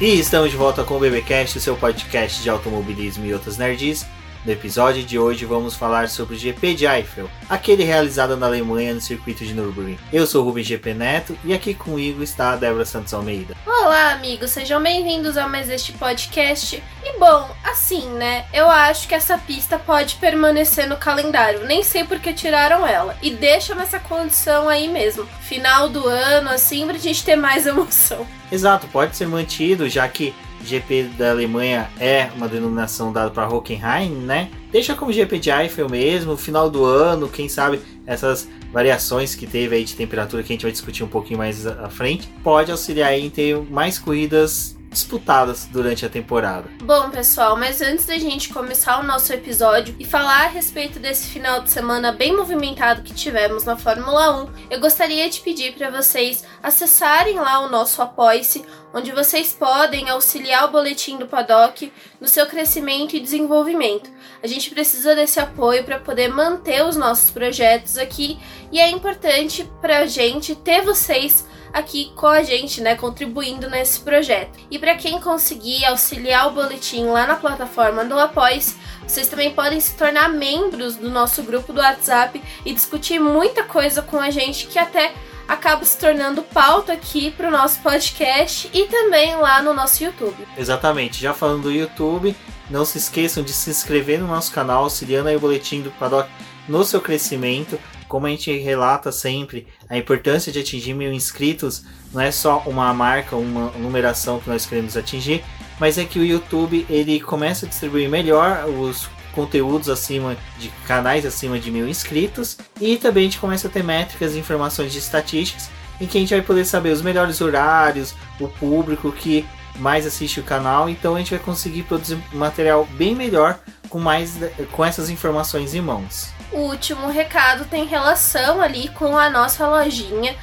E estamos de volta com o BBcast, o seu podcast de automobilismo e outras nerds. No episódio de hoje vamos falar sobre o GP de Eiffel, aquele realizado na Alemanha no circuito de Nürburgring. Eu sou o Rubens GP Neto e aqui comigo está a Débora Santos Almeida. Olá, amigos, sejam bem-vindos a mais este podcast. E bom, assim, né? Eu acho que essa pista pode permanecer no calendário. Nem sei porque tiraram ela. E deixa nessa condição aí mesmo. Final do ano, assim, pra gente ter mais emoção. Exato, pode ser mantido, já que GP da Alemanha é uma denominação dada para Hockenheim, né? Deixa como GP de Eiffel mesmo, final do ano, quem sabe essas variações que teve aí de temperatura que a gente vai discutir um pouquinho mais à frente, pode auxiliar em ter mais corridas disputadas durante a temporada. Bom, pessoal, mas antes da gente começar o nosso episódio e falar a respeito desse final de semana bem movimentado que tivemos na Fórmula 1, eu gostaria de pedir para vocês acessarem lá o nosso Apoia-se, onde vocês podem auxiliar o boletim do paddock no seu crescimento e desenvolvimento. A gente precisa desse apoio para poder manter os nossos projetos aqui e é importante para a gente ter vocês aqui com a gente, né, contribuindo nesse projeto. E para quem conseguir auxiliar o boletim lá na plataforma do Após, vocês também podem se tornar membros do nosso grupo do WhatsApp e discutir muita coisa com a gente que até acaba se tornando pauta aqui para o nosso podcast e também lá no nosso YouTube. Exatamente. Já falando do YouTube, não se esqueçam de se inscrever no nosso canal, auxiliando aí o boletim do Paddock no seu crescimento como a gente relata sempre, a importância de atingir mil inscritos não é só uma marca, uma numeração que nós queremos atingir, mas é que o YouTube ele começa a distribuir melhor os conteúdos acima de canais acima de mil inscritos e também a gente começa a ter métricas e informações de estatísticas em que a gente vai poder saber os melhores horários, o público que mais assiste o canal, então a gente vai conseguir produzir material bem melhor com mais com essas informações em mãos. O último recado tem relação ali com a nossa lojinha,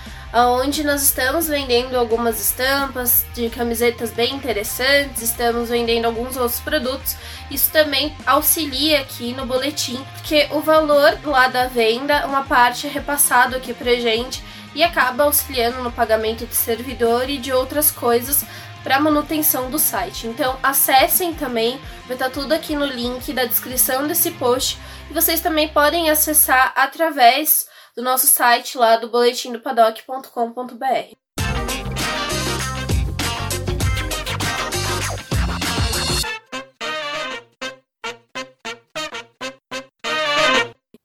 onde nós estamos vendendo algumas estampas de camisetas bem interessantes, estamos vendendo alguns outros produtos. Isso também auxilia aqui no boletim, porque o valor lá da venda, uma parte é repassado aqui pra gente e acaba auxiliando no pagamento de servidor e de outras coisas para manutenção do site. Então acessem também, vai estar tudo aqui no link da descrição desse post e vocês também podem acessar através do nosso site lá do boletimdopaddock.com.br.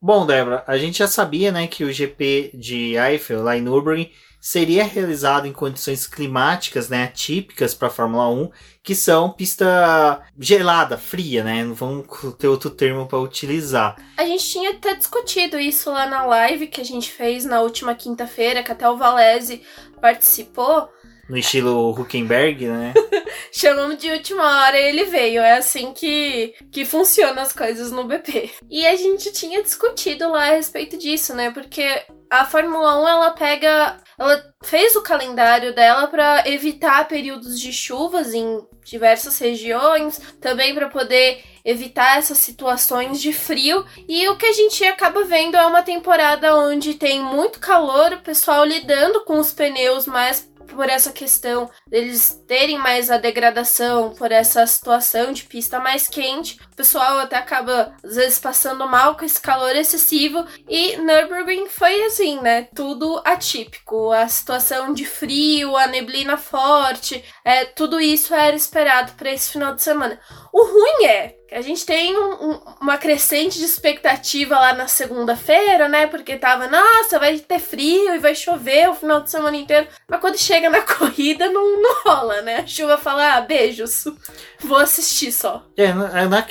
Bom, Débora, a gente já sabia, né, que o GP de Eiffel lá em Nürburgring seria realizado em condições climáticas, né, atípicas para a Fórmula 1, que são pista gelada, fria, né? Não vamos ter outro termo para utilizar. A gente tinha até discutido isso lá na live que a gente fez na última quinta-feira, que até o Valese participou. No estilo Huckenberg, né? Chamamos de última hora e ele veio. É assim que, que funcionam as coisas no BP. E a gente tinha discutido lá a respeito disso, né? Porque a Fórmula 1 ela pega. Ela fez o calendário dela para evitar períodos de chuvas em diversas regiões, também para poder evitar essas situações de frio. E o que a gente acaba vendo é uma temporada onde tem muito calor, o pessoal lidando com os pneus mais por essa questão deles terem mais a degradação, por essa situação de pista mais quente, pessoal até acaba às vezes passando mal com esse calor excessivo e Nürburgring foi assim, né? Tudo atípico, a situação de frio, a neblina forte, é, tudo isso era esperado para esse final de semana. O ruim é a gente tem um, um, uma crescente de expectativa lá na segunda-feira, né? Porque tava, nossa, vai ter frio e vai chover o final de semana inteiro. Mas quando chega na corrida, não, não rola, né? A chuva fala, ah, beijos, vou assistir só. É, na, na,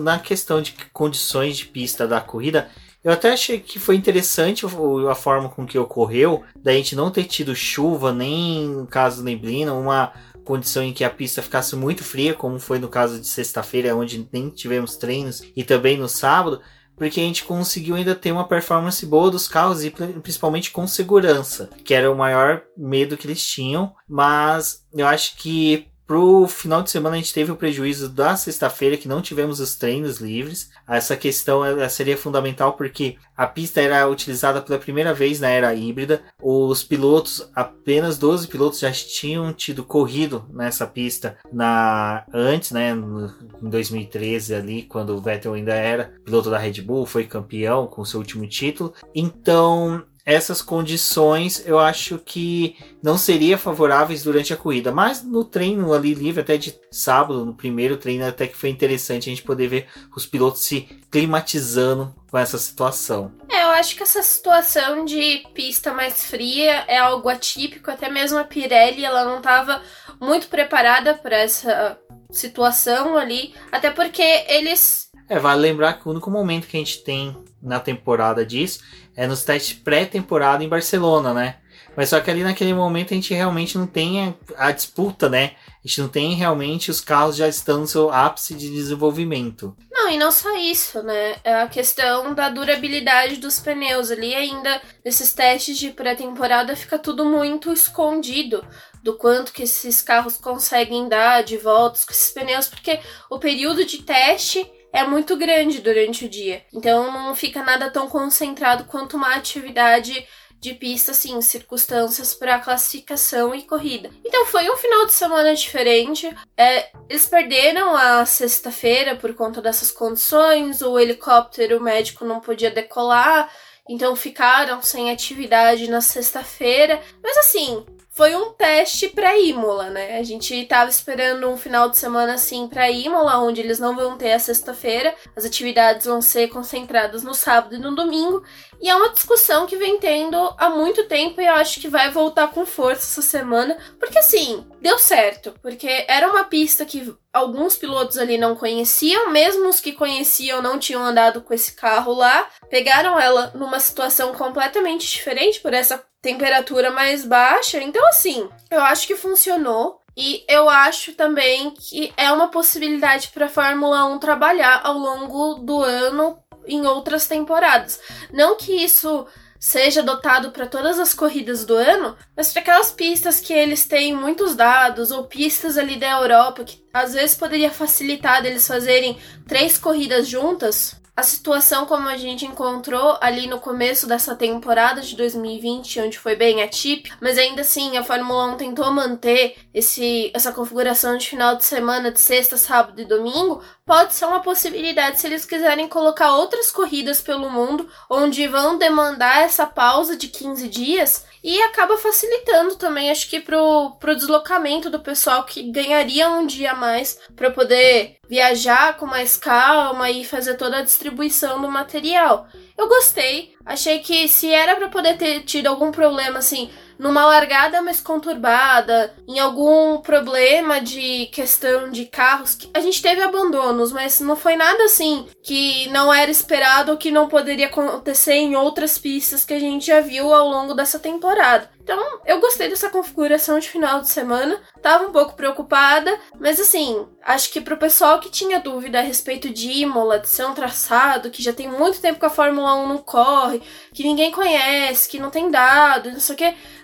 na questão de condições de pista da corrida, eu até achei que foi interessante a forma com que ocorreu, da gente não ter tido chuva, nem no caso neblina, uma condição em que a pista ficasse muito fria, como foi no caso de sexta-feira, onde nem tivemos treinos, e também no sábado, porque a gente conseguiu ainda ter uma performance boa dos carros e principalmente com segurança, que era o maior medo que eles tinham, mas eu acho que Pro final de semana a gente teve o prejuízo da sexta-feira que não tivemos os treinos livres. Essa questão seria fundamental porque a pista era utilizada pela primeira vez na era híbrida. Os pilotos, apenas 12 pilotos já tinham tido corrido nessa pista na antes, né, em 2013 ali, quando o Vettel ainda era piloto da Red Bull, foi campeão com seu último título. Então, essas condições eu acho que não seria favoráveis durante a corrida. Mas no treino ali livre, até de sábado, no primeiro treino, até que foi interessante a gente poder ver os pilotos se climatizando com essa situação. É, eu acho que essa situação de pista mais fria é algo atípico, até mesmo a Pirelli ela não estava muito preparada para essa situação ali, até porque eles é, vale lembrar que o único momento que a gente tem na temporada disso é nos testes pré-temporada em Barcelona, né? Mas só que ali naquele momento a gente realmente não tem a, disputa, né? A gente não tem realmente os carros já estão no seu ápice de desenvolvimento. Não, e não só isso, né? É a questão da durabilidade dos pneus ali ainda nesses testes de pré-temporada fica tudo muito escondido do quanto que esses carros conseguem dar de voltas com esses pneus, porque o período de teste é muito grande durante o dia. Então não fica nada tão concentrado quanto uma atividade de pista, assim, circunstâncias para classificação e corrida. Então foi um final de semana diferente. É, eles perderam a sexta-feira por conta dessas condições. O helicóptero médico não podia decolar, então ficaram sem atividade na sexta-feira. Mas assim, foi um teste para Imola, né? A gente tava esperando um final de semana assim para Imola, onde eles não vão ter a sexta-feira, as atividades vão ser concentradas no sábado e no domingo, e é uma discussão que vem tendo há muito tempo e eu acho que vai voltar com força essa semana, porque assim, deu certo, porque era uma pista que alguns pilotos ali não conheciam, mesmo os que conheciam não tinham andado com esse carro lá, pegaram ela numa situação completamente diferente por essa temperatura mais baixa. Então, assim, eu acho que funcionou. E eu acho também que é uma possibilidade para a Fórmula 1 trabalhar ao longo do ano em outras temporadas. Não que isso seja dotado para todas as corridas do ano, mas para aquelas pistas que eles têm muitos dados, ou pistas ali da Europa, que às vezes poderia facilitar deles fazerem três corridas juntas, a situação como a gente encontrou ali no começo dessa temporada de 2020, onde foi bem atípica, mas ainda assim a Fórmula 1 tentou manter esse, essa configuração de final de semana, de sexta, sábado e domingo, pode ser uma possibilidade se eles quiserem colocar outras corridas pelo mundo, onde vão demandar essa pausa de 15 dias e acaba facilitando também, acho que pro, pro deslocamento do pessoal que ganharia um dia a mais para poder viajar com mais calma e fazer toda a distribuição do material. Eu gostei, achei que se era para poder ter tido algum problema assim, numa largada mais conturbada, em algum problema de questão de carros, a gente teve abandonos, mas não foi nada assim que não era esperado ou que não poderia acontecer em outras pistas que a gente já viu ao longo dessa temporada. Então, eu gostei dessa configuração de final de semana. Tava um pouco preocupada, mas assim, acho que pro pessoal que tinha dúvida a respeito de Imola, de ser um traçado, que já tem muito tempo que a Fórmula 1 não corre, que ninguém conhece, que não tem dados, não sei o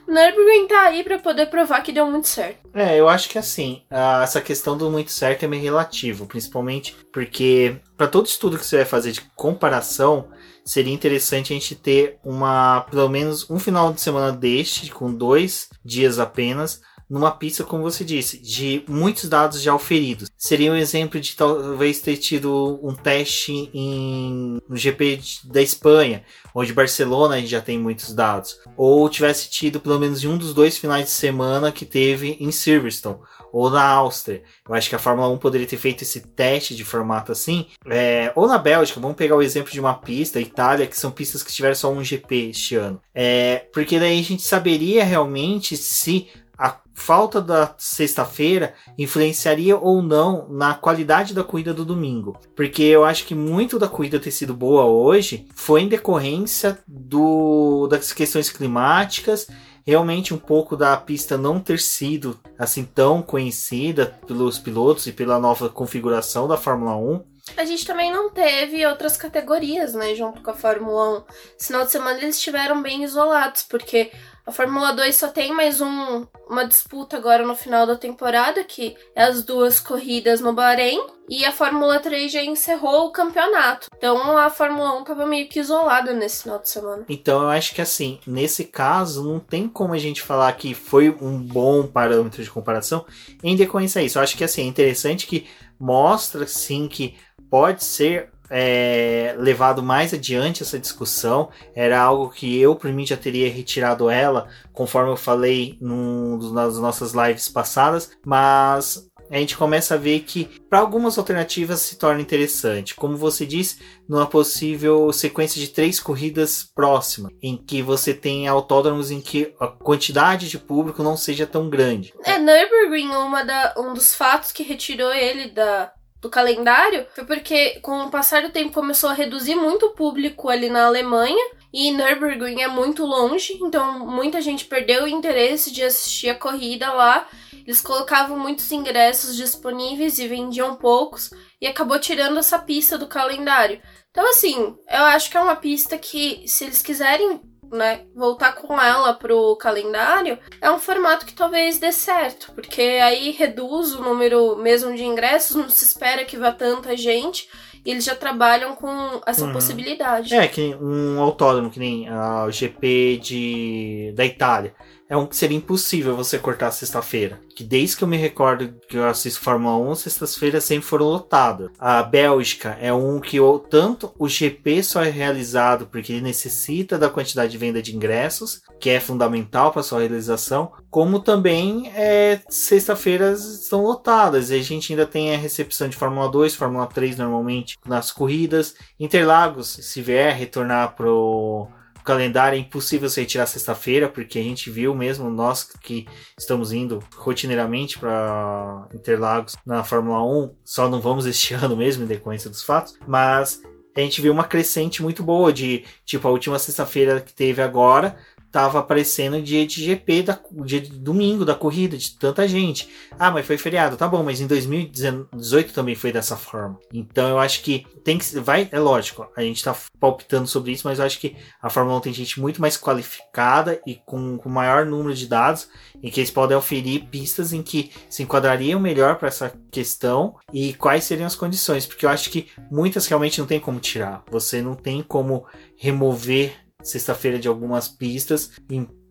não era tá aí para poder provar que deu muito certo. É, eu acho que assim, essa questão do muito certo é meio relativo, principalmente porque para todo estudo que você vai fazer de comparação, seria interessante a gente ter uma pelo menos um final de semana deste com dois dias apenas numa pista, como você disse, de muitos dados já oferidos. Seria um exemplo de talvez ter tido um teste em, no GP da Espanha, onde Barcelona a gente já tem muitos dados. Ou tivesse tido pelo menos um dos dois finais de semana que teve em Silverstone, ou na Áustria. Eu acho que a Fórmula 1 poderia ter feito esse teste de formato assim. É, ou na Bélgica, vamos pegar o exemplo de uma pista, Itália, que são pistas que tiveram só um GP este ano. É, porque daí a gente saberia realmente se a falta da sexta-feira influenciaria ou não na qualidade da corrida do domingo. Porque eu acho que muito da corrida ter sido boa hoje foi em decorrência do, das questões climáticas realmente um pouco da pista não ter sido assim tão conhecida pelos pilotos e pela nova configuração da Fórmula 1. A gente também não teve outras categorias, né, junto com a Fórmula 1. Esse final de semana eles estiveram bem isolados, porque A Fórmula 2 só tem mais um, uma disputa agora no final da temporada, que é as duas corridas no Bahrein. E a Fórmula 3 já encerrou o campeonato. Então a Fórmula 1 estava meio que isolada nesse final de semana. Então eu acho que assim, nesse caso, não tem como a gente falar que foi um bom parâmetro de comparação em decorrência a isso. Eu acho que assim, é interessante que mostra sim que pode ser é, levado mais adiante essa discussão. Era algo que eu, por mim, já teria retirado ela, conforme eu falei num das nossas lives passadas, mas a gente começa a ver que para algumas alternativas se torna interessante. Como você disse, numa possível sequência de três corridas próximas, em que você tem autódromos em que a quantidade de público não seja tão grande. É, Nürburgring, uma da, um dos fatos que retirou ele da, do calendário foi porque, com o passar do tempo, começou a reduzir muito o público ali na Alemanha. E Nürburgring é muito longe, então muita gente perdeu o interesse de assistir a corrida lá. Eles colocavam muitos ingressos disponíveis e vendiam poucos, e acabou tirando essa pista do calendário. Então, assim, eu acho que é uma pista que, se eles quiserem né, voltar com ela pro calendário, é um formato que talvez dê certo, porque aí reduz o número mesmo de ingressos, não se espera que vá tanta gente, e eles já trabalham com essa uhum. possibilidade. É, que um autódromo, que nem o GP de, da Itália é um que seria impossível você cortar sexta-feira. Que desde que eu me recordo que eu assisto Fórmula 1, sextas-feiras sempre foram lotadas. A Bélgica é um que eu, tanto o GP só é realizado porque ele necessita da quantidade de venda de ingressos, que é fundamental para sua realização, como também é, sexta-feiras estão lotadas. E a gente ainda tem a recepção de Fórmula 2, Fórmula 3 normalmente nas corridas. Interlagos, se vier retornar pro calendário é impossível você retirar sexta-feira, porque a gente viu mesmo, nós que estamos indo rotineiramente para Interlagos na Fórmula 1, só não vamos este ano mesmo, em decorrência dos fatos, mas a gente viu uma crescente muito boa de, tipo, a última sexta-feira que teve agora, tava aparecendo dia de GP, da, dia de domingo da corrida, de tanta gente. Ah, mas foi feriado, tá bom, mas em 2018 também foi dessa forma. Então eu acho que tem que. Vai, é lógico, a gente tá palpitando sobre isso, mas eu acho que a Fórmula 1 tem gente muito mais qualificada e com, com maior número de dados, em que eles podem oferir pistas em que se enquadrariam melhor para essa questão e quais seriam as condições, porque eu acho que muitas realmente não tem como tirar. Você não tem como remover sexta-feira de algumas pistas,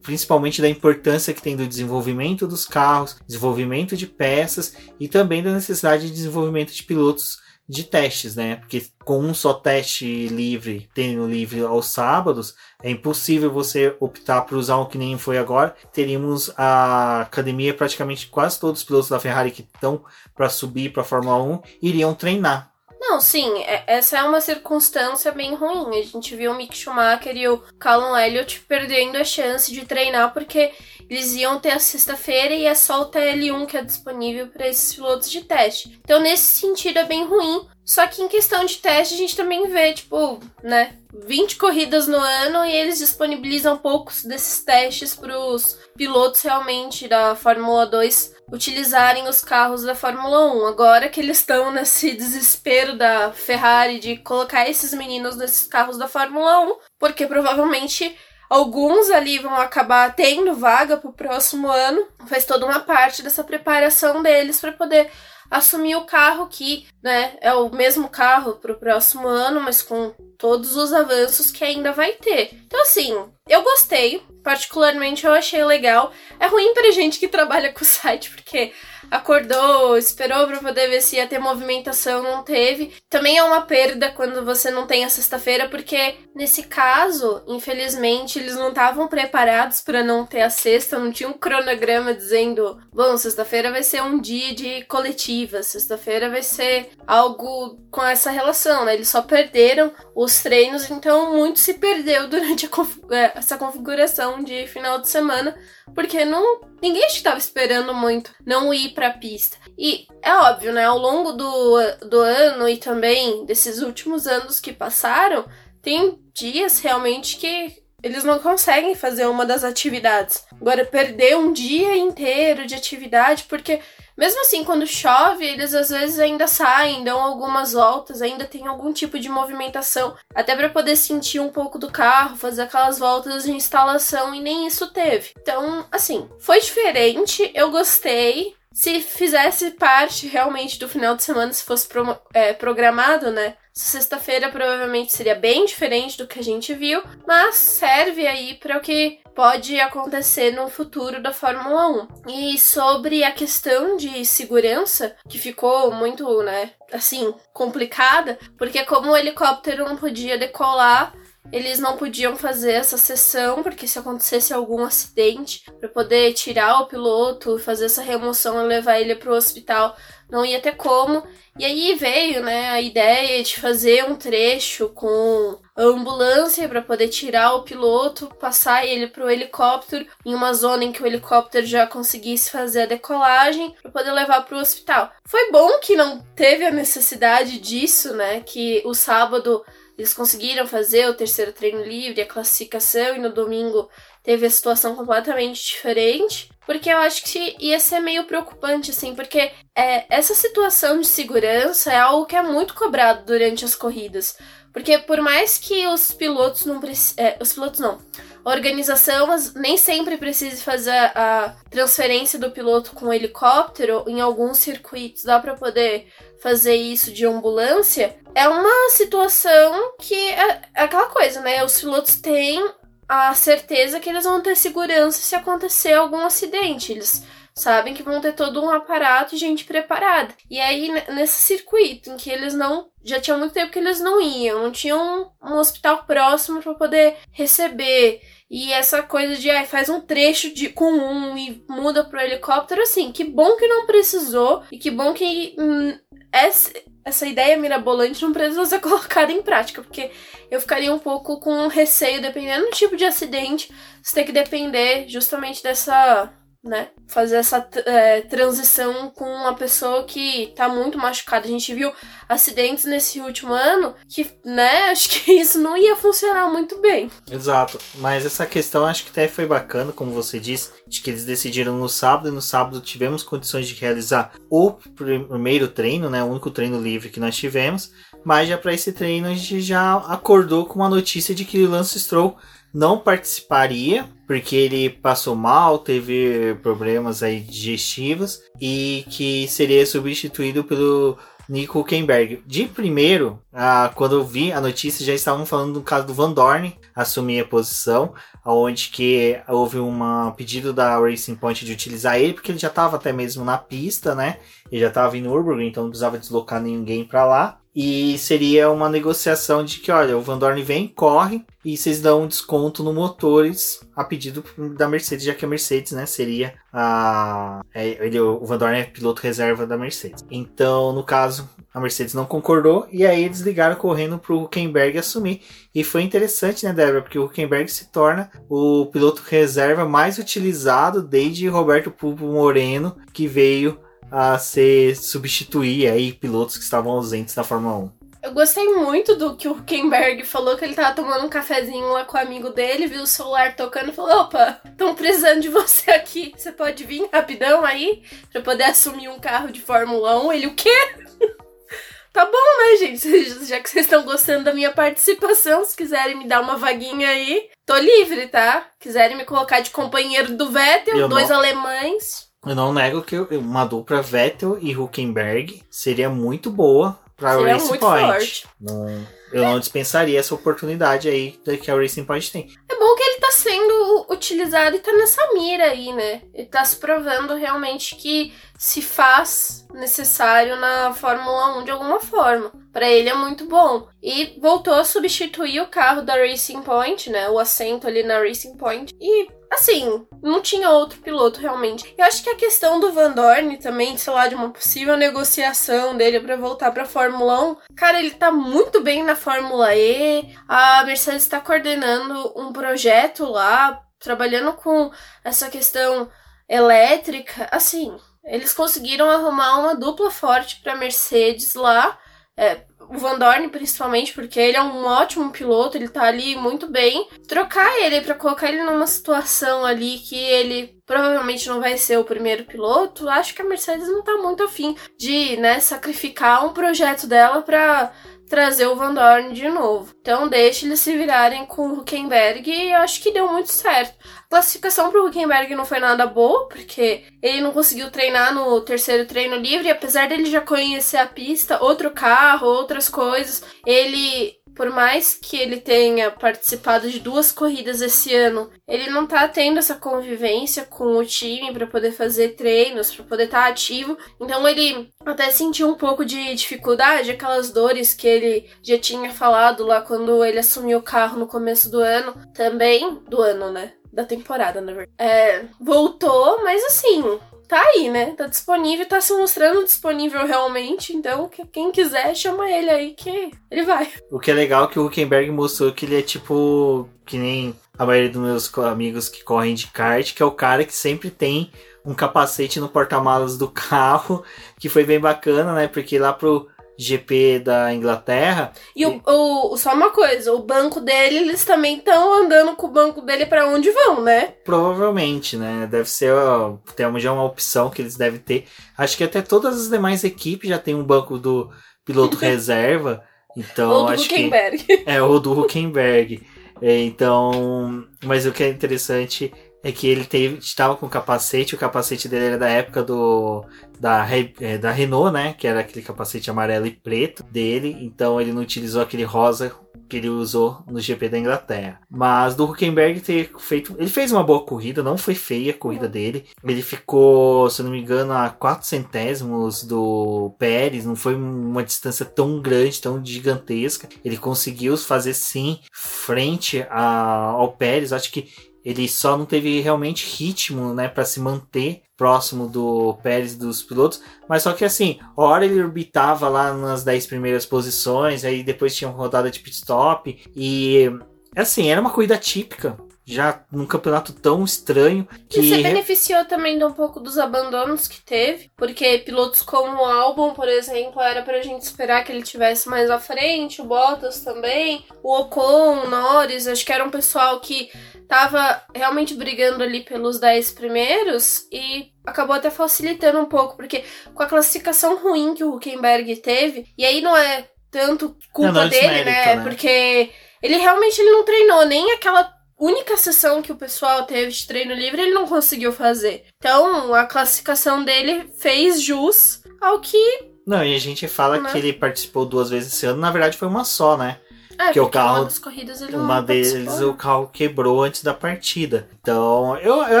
principalmente da importância que tem do desenvolvimento dos carros, desenvolvimento de peças e também da necessidade de desenvolvimento de pilotos de testes, né? Porque com um só teste livre, tendo livre aos sábados, é impossível você optar por usar um que nem foi agora. Teríamos a academia, praticamente quase todos os pilotos da Ferrari que estão para subir para a Fórmula 1 iriam treinar não, sim, é, essa é uma circunstância bem ruim. A gente viu o Mick Schumacher e o Callum Elliott perdendo a chance de treinar porque eles iam ter a sexta-feira e é só o TL1 que é disponível para esses pilotos de teste. Então, nesse sentido, é bem ruim. Só que em questão de teste, a gente também vê, tipo, né, 20 corridas no ano e eles disponibilizam poucos desses testes para os pilotos realmente da Fórmula 2 utilizarem os carros da Fórmula 1. Agora que eles estão nesse desespero da Ferrari de colocar esses meninos nesses carros da Fórmula 1, porque provavelmente alguns ali vão acabar tendo vaga para o próximo ano, faz toda uma parte dessa preparação deles para poder assumir o carro que, né, é o mesmo carro para o próximo ano, mas com todos os avanços que ainda vai ter. Então, assim, eu gostei, particularmente eu achei legal. É ruim pra gente que trabalha com o site, porque acordou, esperou para poder ver se ia ter movimentação, não teve. Também é uma perda quando você não tem a sexta-feira, porque nesse caso, infelizmente, eles não estavam preparados para não ter a sexta, não tinha um cronograma dizendo, bom, sexta-feira vai ser um dia de coletiva, sexta-feira vai ser algo com essa relação, né? Eles só perderam os treinos, então muito se perdeu durante é, essa configuração de final de semana porque não ninguém estava esperando muito não ir para a pista. E é óbvio, né? Ao longo do, do ano e também desses últimos anos que passaram, tem dias realmente que eles não conseguem fazer uma das atividades. Agora, perder um dia inteiro de atividade, porque mesmo assim, quando chove, eles às vezes ainda saem, dão algumas voltas, ainda tem algum tipo de movimentação, até para poder sentir um pouco do carro, fazer aquelas voltas de instalação e nem isso teve. Então, assim, foi diferente, eu gostei, se fizesse parte realmente do final de semana, se fosse pro, é, programado, né? Sexta-feira provavelmente seria bem diferente do que a gente viu, mas serve aí para o que pode acontecer no futuro da Fórmula 1. E sobre a questão de segurança, que ficou muito, né, assim, complicada, porque como o helicóptero não podia decolar, eles não podiam fazer essa sessão, porque se acontecesse algum acidente, para poder tirar o piloto, fazer essa remoção e levar ele para o hospital, não ia ter como. E aí veio, né, a ideia de fazer um trecho com ambulância para poder tirar o piloto, passar ele para o helicóptero em uma zona em que o helicóptero já conseguisse fazer a decolagem para poder levar para o hospital. Foi bom que não teve a necessidade disso, né? Que o sábado eles conseguiram fazer o terceiro treino livre, a classificação, e no domingo teve a situação completamente diferente. Porque eu acho que ia ser meio preocupante, assim, porque é, essa situação de segurança é algo que é muito cobrado durante as corridas. Porque por mais que os pilotos não é, os pilotos não, a organização nem sempre precise fazer a transferência do piloto com o helicóptero, em alguns circuitos dá para poder fazer isso de ambulância, é uma situação que é, é aquela coisa, né? Os pilotos têm a certeza que eles vão ter segurança se acontecer algum acidente. Eles sabem que vão ter todo um aparato e gente preparada. E aí, nesse circuito em que eles não. Já tinha muito tempo que eles não iam, não tinham um, hospital próximo para poder receber. E essa coisa de ah, faz um trecho de, com um e muda pro helicóptero, assim, que bom que não precisou e que bom que hum, essa, essa ideia mirabolante não precisa ser colocada em prática, porque eu ficaria um pouco com receio, dependendo do tipo de acidente, você tem que depender justamente dessa né? Fazer essa é, transição com uma pessoa que tá muito machucada. A gente viu acidentes nesse último ano que, né, acho que isso não ia funcionar muito bem. Exato. Mas essa questão acho que até foi bacana, como você disse, de que eles decidiram no sábado e no sábado tivemos condições de realizar o primeiro treino, né? O único treino livre que nós tivemos. Mas já para esse treino a gente já acordou com a notícia de que Lance Stroll não participaria porque ele passou mal, teve problemas aí digestivos e que seria substituído pelo Nico Huckenberg. De primeiro, ah, quando eu vi a notícia, já estavam falando do caso do Van Dorn assumir a posição, onde que houve um pedido da Racing Point de utilizar ele, porque ele já estava até mesmo na pista, né? Ele já estava em Nürburgring, então não precisava deslocar ninguém para lá. E seria uma negociação de que, olha, o Van Dorn vem, corre e vocês dão um desconto no motores a pedido da Mercedes, já que a Mercedes, né, seria a. É, ele, o Van Dorn é piloto reserva da Mercedes. Então, no caso, a Mercedes não concordou e aí eles ligaram correndo para o Huckenberg assumir. E foi interessante, né, Débora? Porque o Huckenberg se torna o piloto reserva mais utilizado desde Roberto Pupo Moreno, que veio a ser substituir aí pilotos que estavam ausentes da Fórmula 1. Eu gostei muito do que o Huckenberg falou que ele tava tomando um cafezinho lá com o amigo dele, viu o celular tocando e falou: opa, estão precisando de você aqui. Você pode vir rapidão aí pra poder assumir um carro de Fórmula 1? Ele, o quê? tá bom, né, gente? Já que vocês estão gostando da minha participação, se quiserem me dar uma vaguinha aí, tô livre, tá? Quiserem me colocar de companheiro do Vettel, Eu dois não. alemães. Eu não nego que uma dupla Vettel e Huckenberg seria muito boa para Racing Point. Forte. Não, eu não dispensaria essa oportunidade aí que a Racing Point tem. É bom que ele tá sendo utilizado e tá nessa mira aí, né? Ele tá se provando realmente que se faz necessário na Fórmula 1 de alguma forma. Para ele é muito bom. E voltou a substituir o carro da Racing Point, né? O assento ali na Racing Point. E assim, não tinha outro piloto realmente. Eu acho que a questão do Van Dorn também, sei lá, de uma possível negociação dele para voltar para Fórmula 1, cara, ele tá muito bem na Fórmula E. A Mercedes está coordenando um projeto lá, trabalhando com essa questão elétrica. Assim, eles conseguiram arrumar uma dupla forte para Mercedes lá. É, o Van Dorn principalmente, porque ele é um ótimo piloto, ele tá ali muito bem. Trocar ele para colocar ele numa situação ali que ele provavelmente não vai ser o primeiro piloto, acho que a Mercedes não tá muito afim de, né, sacrificar um projeto dela para trazer o Van Dorn de novo. Então deixe eles se virarem com o Huckenberg e acho que deu muito certo. A classificação para o Huckenberg não foi nada boa, porque ele não conseguiu treinar no terceiro treino livre, apesar dele já conhecer a pista, outro carro, outras coisas, ele por mais que ele tenha participado de duas corridas esse ano, ele não tá tendo essa convivência com o time para poder fazer treinos, para poder estar tá ativo. Então ele até sentiu um pouco de dificuldade, aquelas dores que ele já tinha falado lá quando ele assumiu o carro no começo do ano, também do ano, né? Da temporada, na verdade. É, voltou, mas assim, tá aí, né? Tá disponível, tá se mostrando disponível realmente. Então, quem quiser, chama ele aí que ele vai. O que é legal é que o Huckenberg mostrou que ele é tipo. Que nem a maioria dos meus amigos que correm de kart, que é o cara que sempre tem um capacete no porta-malas do carro, que foi bem bacana, né? Porque lá pro GP da Inglaterra. E, o, o, só uma coisa, o banco dele, eles também estão andando com o banco dele para onde vão, né? Provavelmente, né? Deve ser ó, tem já uma opção que eles devem ter. Acho que até todas as demais equipes já tem um banco do piloto reserva. Então, ou do acho Huckenberg. que é ou do Huckenberg. É, então, mas o que é interessante é que ele estava com capacete, o capacete dele era da época do da, é, da Renault, né? Que era aquele capacete amarelo e preto dele. Então ele não utilizou aquele rosa que ele usou no GP da Inglaterra. Mas do Huckenberg ter feito. Ele fez uma boa corrida, não foi feia a corrida dele. Ele ficou, se não me engano, a 4 centésimos do Pérez. Não foi uma distância tão grande, tão gigantesca. Ele conseguiu fazer sim frente a, ao Pérez. Acho que ele só não teve realmente ritmo, né, para se manter próximo do Pérez dos pilotos, mas só que assim, hora ele orbitava lá nas 10 primeiras posições, aí depois tinha uma rodada de pit stop e assim, era uma corrida típica, já num campeonato tão estranho que e você beneficiou também de um pouco dos abandonos que teve, porque pilotos como o Albon, por exemplo, era pra gente esperar que ele tivesse mais à frente, o Bottas também, o Ocon, o Norris, acho que era um pessoal que tava realmente brigando ali pelos 10 primeiros e acabou até facilitando um pouco, porque com a classificação ruim que o Huckenberg teve, e aí não é tanto culpa não, não dele, né? né? Porque ele realmente ele não treinou nem aquela única sessão que o pessoal teve de treino livre, ele não conseguiu fazer. Então, a classificação dele fez jus ao que não, e a gente fala né? que ele participou duas vezes esse ano, na verdade foi uma só, né? É, que o carro. Uma, corridas ele uma deles o carro quebrou antes da partida. Então, eu, eu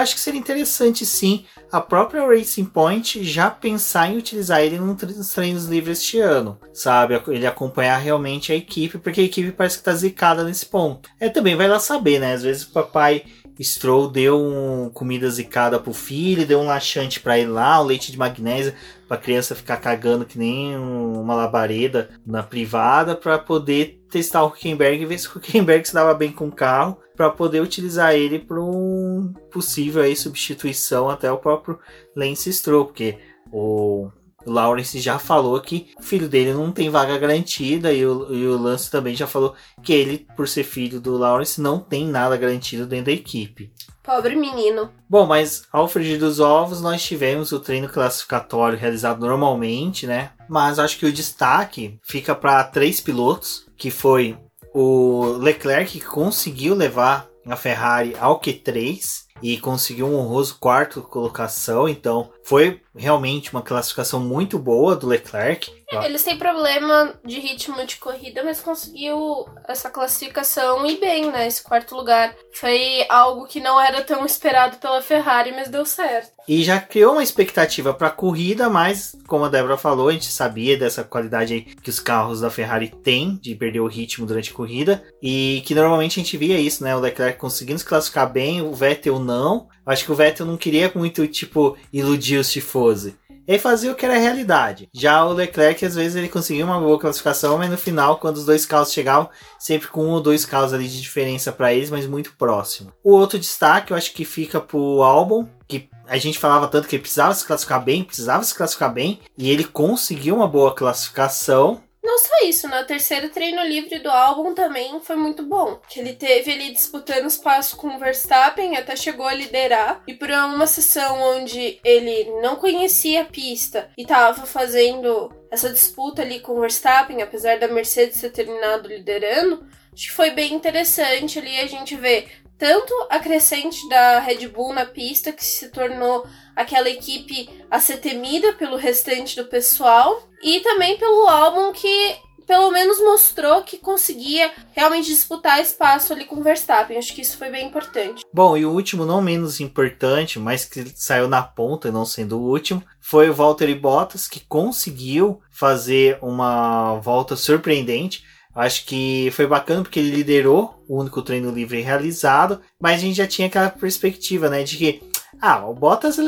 acho que seria interessante sim a própria Racing Point já pensar em utilizar ele nos treinos livres este ano, sabe? Ele acompanhar realmente a equipe, porque a equipe parece que tá zicada nesse ponto. É também vai lá saber, né? Às vezes o papai Stroll deu um comida zicada pro filho, deu um laxante para ele lá, um leite de magnésia pra criança ficar cagando que nem uma labareda na privada para poder testar o Huckenberg e ver se o Huckenberg se dava bem com o carro para poder utilizar ele para um possível aí substituição até o próprio Lance Stroll, porque o Lawrence já falou que o filho dele não tem vaga garantida e o, e o Lance também já falou que ele, por ser filho do Lawrence, não tem nada garantido dentro da equipe. Pobre menino. Bom, mas ao frigir dos ovos, nós tivemos o treino classificatório realizado normalmente, né? Mas acho que o destaque fica para três pilotos, que foi o Leclerc que conseguiu levar a Ferrari ao Q3 e conseguiu um honroso quarto colocação, então foi realmente uma classificação muito boa do Leclerc. É, eles têm problema de ritmo de corrida, mas conseguiu essa classificação e bem, né? Esse quarto lugar foi algo que não era tão esperado pela Ferrari, mas deu certo. E já criou uma expectativa para a corrida, mas como a Débora falou, a gente sabia dessa qualidade que os carros da Ferrari têm de perder o ritmo durante a corrida e que normalmente a gente via isso, né? O Leclerc conseguindo se classificar bem, o Vettel não. Acho que o Vettel não queria muito, tipo, iludir os tifosi. Ele fazia o que era realidade. Já o Leclerc, às vezes, ele conseguia uma boa classificação, mas no final, quando os dois carros chegavam, sempre com um ou dois carros ali de diferença para eles, mas muito próximo. O outro destaque, eu acho que fica pro álbum, que a gente falava tanto que ele precisava se classificar bem, precisava se classificar bem, e ele conseguiu uma boa classificação. Não só isso, né? O terceiro treino livre do álbum também foi muito bom. Que ele teve ali disputando espaço com o Verstappen, até chegou a liderar. E por uma sessão onde ele não conhecia a pista e tava fazendo essa disputa ali com o Verstappen, apesar da Mercedes ter terminado liderando, acho que foi bem interessante ali a gente ver tanto a crescente da Red Bull na pista, que se tornou aquela equipe a ser temida pelo restante do pessoal, e também pelo álbum que pelo menos mostrou que conseguia realmente disputar espaço ali com o Verstappen. Acho que isso foi bem importante. Bom, e o último, não menos importante, mas que saiu na ponta, não sendo o último, foi o Valtteri Bottas, que conseguiu fazer uma volta surpreendente. Acho que foi bacana porque ele liderou o único treino livre realizado, mas a gente já tinha aquela perspectiva, né, de que ah, o Bottas é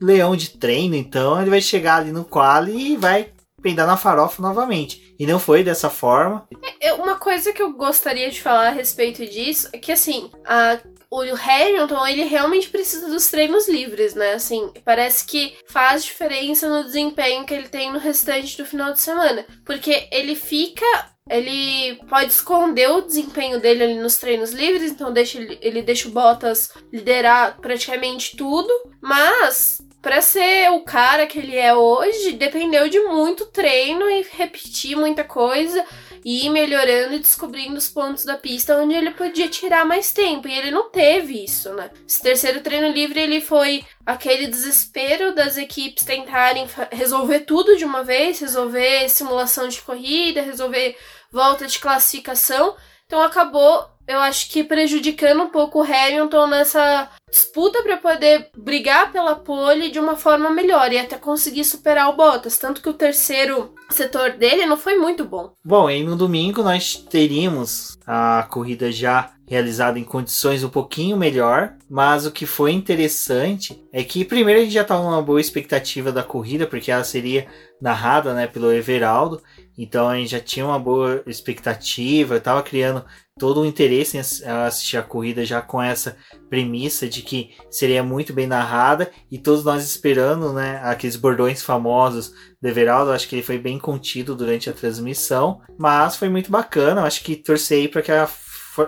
leão de treino, então ele vai chegar ali no quali e vai pendar na farofa novamente. E não foi dessa forma. É, uma coisa que eu gostaria de falar a respeito disso é que assim, a, o Hamilton, ele realmente precisa dos treinos livres, né? Assim, parece que faz diferença no desempenho que ele tem no restante do final de semana. Porque ele fica ele pode esconder o desempenho dele ali nos treinos livres, então deixa ele, ele deixa o Bottas liderar praticamente tudo, mas para ser o cara que ele é hoje, dependeu de muito treino e repetir muita coisa e ir melhorando e descobrindo os pontos da pista onde ele podia tirar mais tempo. E ele não teve isso, né? Esse terceiro treino livre ele foi aquele desespero das equipes tentarem resolver tudo de uma vez, resolver simulação de corrida, resolver volta de classificação. Então acabou, eu acho que prejudicando um pouco o Hamilton nessa disputa para poder brigar pela pole de uma forma melhor e até conseguir superar o Bottas. Tanto que o terceiro setor dele não foi muito bom. Bom, e no domingo nós teríamos a corrida já realizada em condições um pouquinho melhor, mas o que foi interessante é que primeiro a gente já estava numa boa expectativa da corrida, porque ela seria narrada né, pelo Everaldo, então a gente já tinha uma boa expectativa, estava criando todo o interesse em assistir a corrida já com essa premissa de que seria muito bem narrada e todos nós esperando, né, aqueles bordões famosos do Everaldo, acho que ele foi bem contido durante a transmissão, mas foi muito bacana, acho que torcei para que a,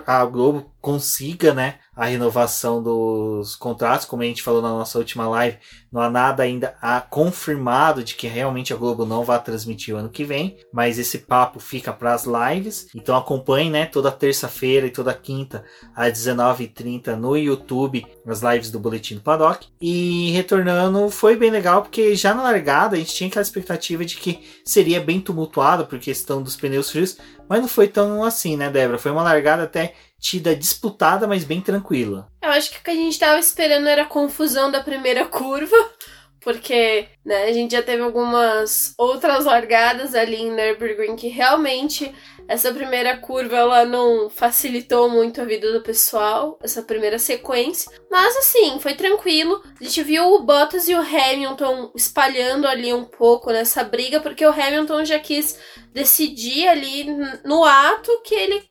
a Globo consiga, né, a renovação dos contratos, como a gente falou na nossa última live, não há nada ainda confirmado de que realmente a Globo não vai transmitir o ano que vem, mas esse papo fica para as lives. Então acompanhe, né, toda terça-feira e toda quinta às 19h30 no YouTube as lives do Boletim do Paddock. E retornando, foi bem legal porque já na largada a gente tinha aquela expectativa de que seria bem tumultuado por questão dos pneus frios, mas não foi tão assim, né, Débora? Foi uma largada até tida disputada, mas bem tranquila. Eu acho que o que a gente estava esperando era a confusão da primeira curva, porque né, a gente já teve algumas outras largadas ali em Nürburgring que realmente essa primeira curva ela não facilitou muito a vida do pessoal, essa primeira sequência. Mas assim, foi tranquilo. A gente viu o Bottas e o Hamilton espalhando ali um pouco nessa briga, porque o Hamilton já quis decidir ali no ato que ele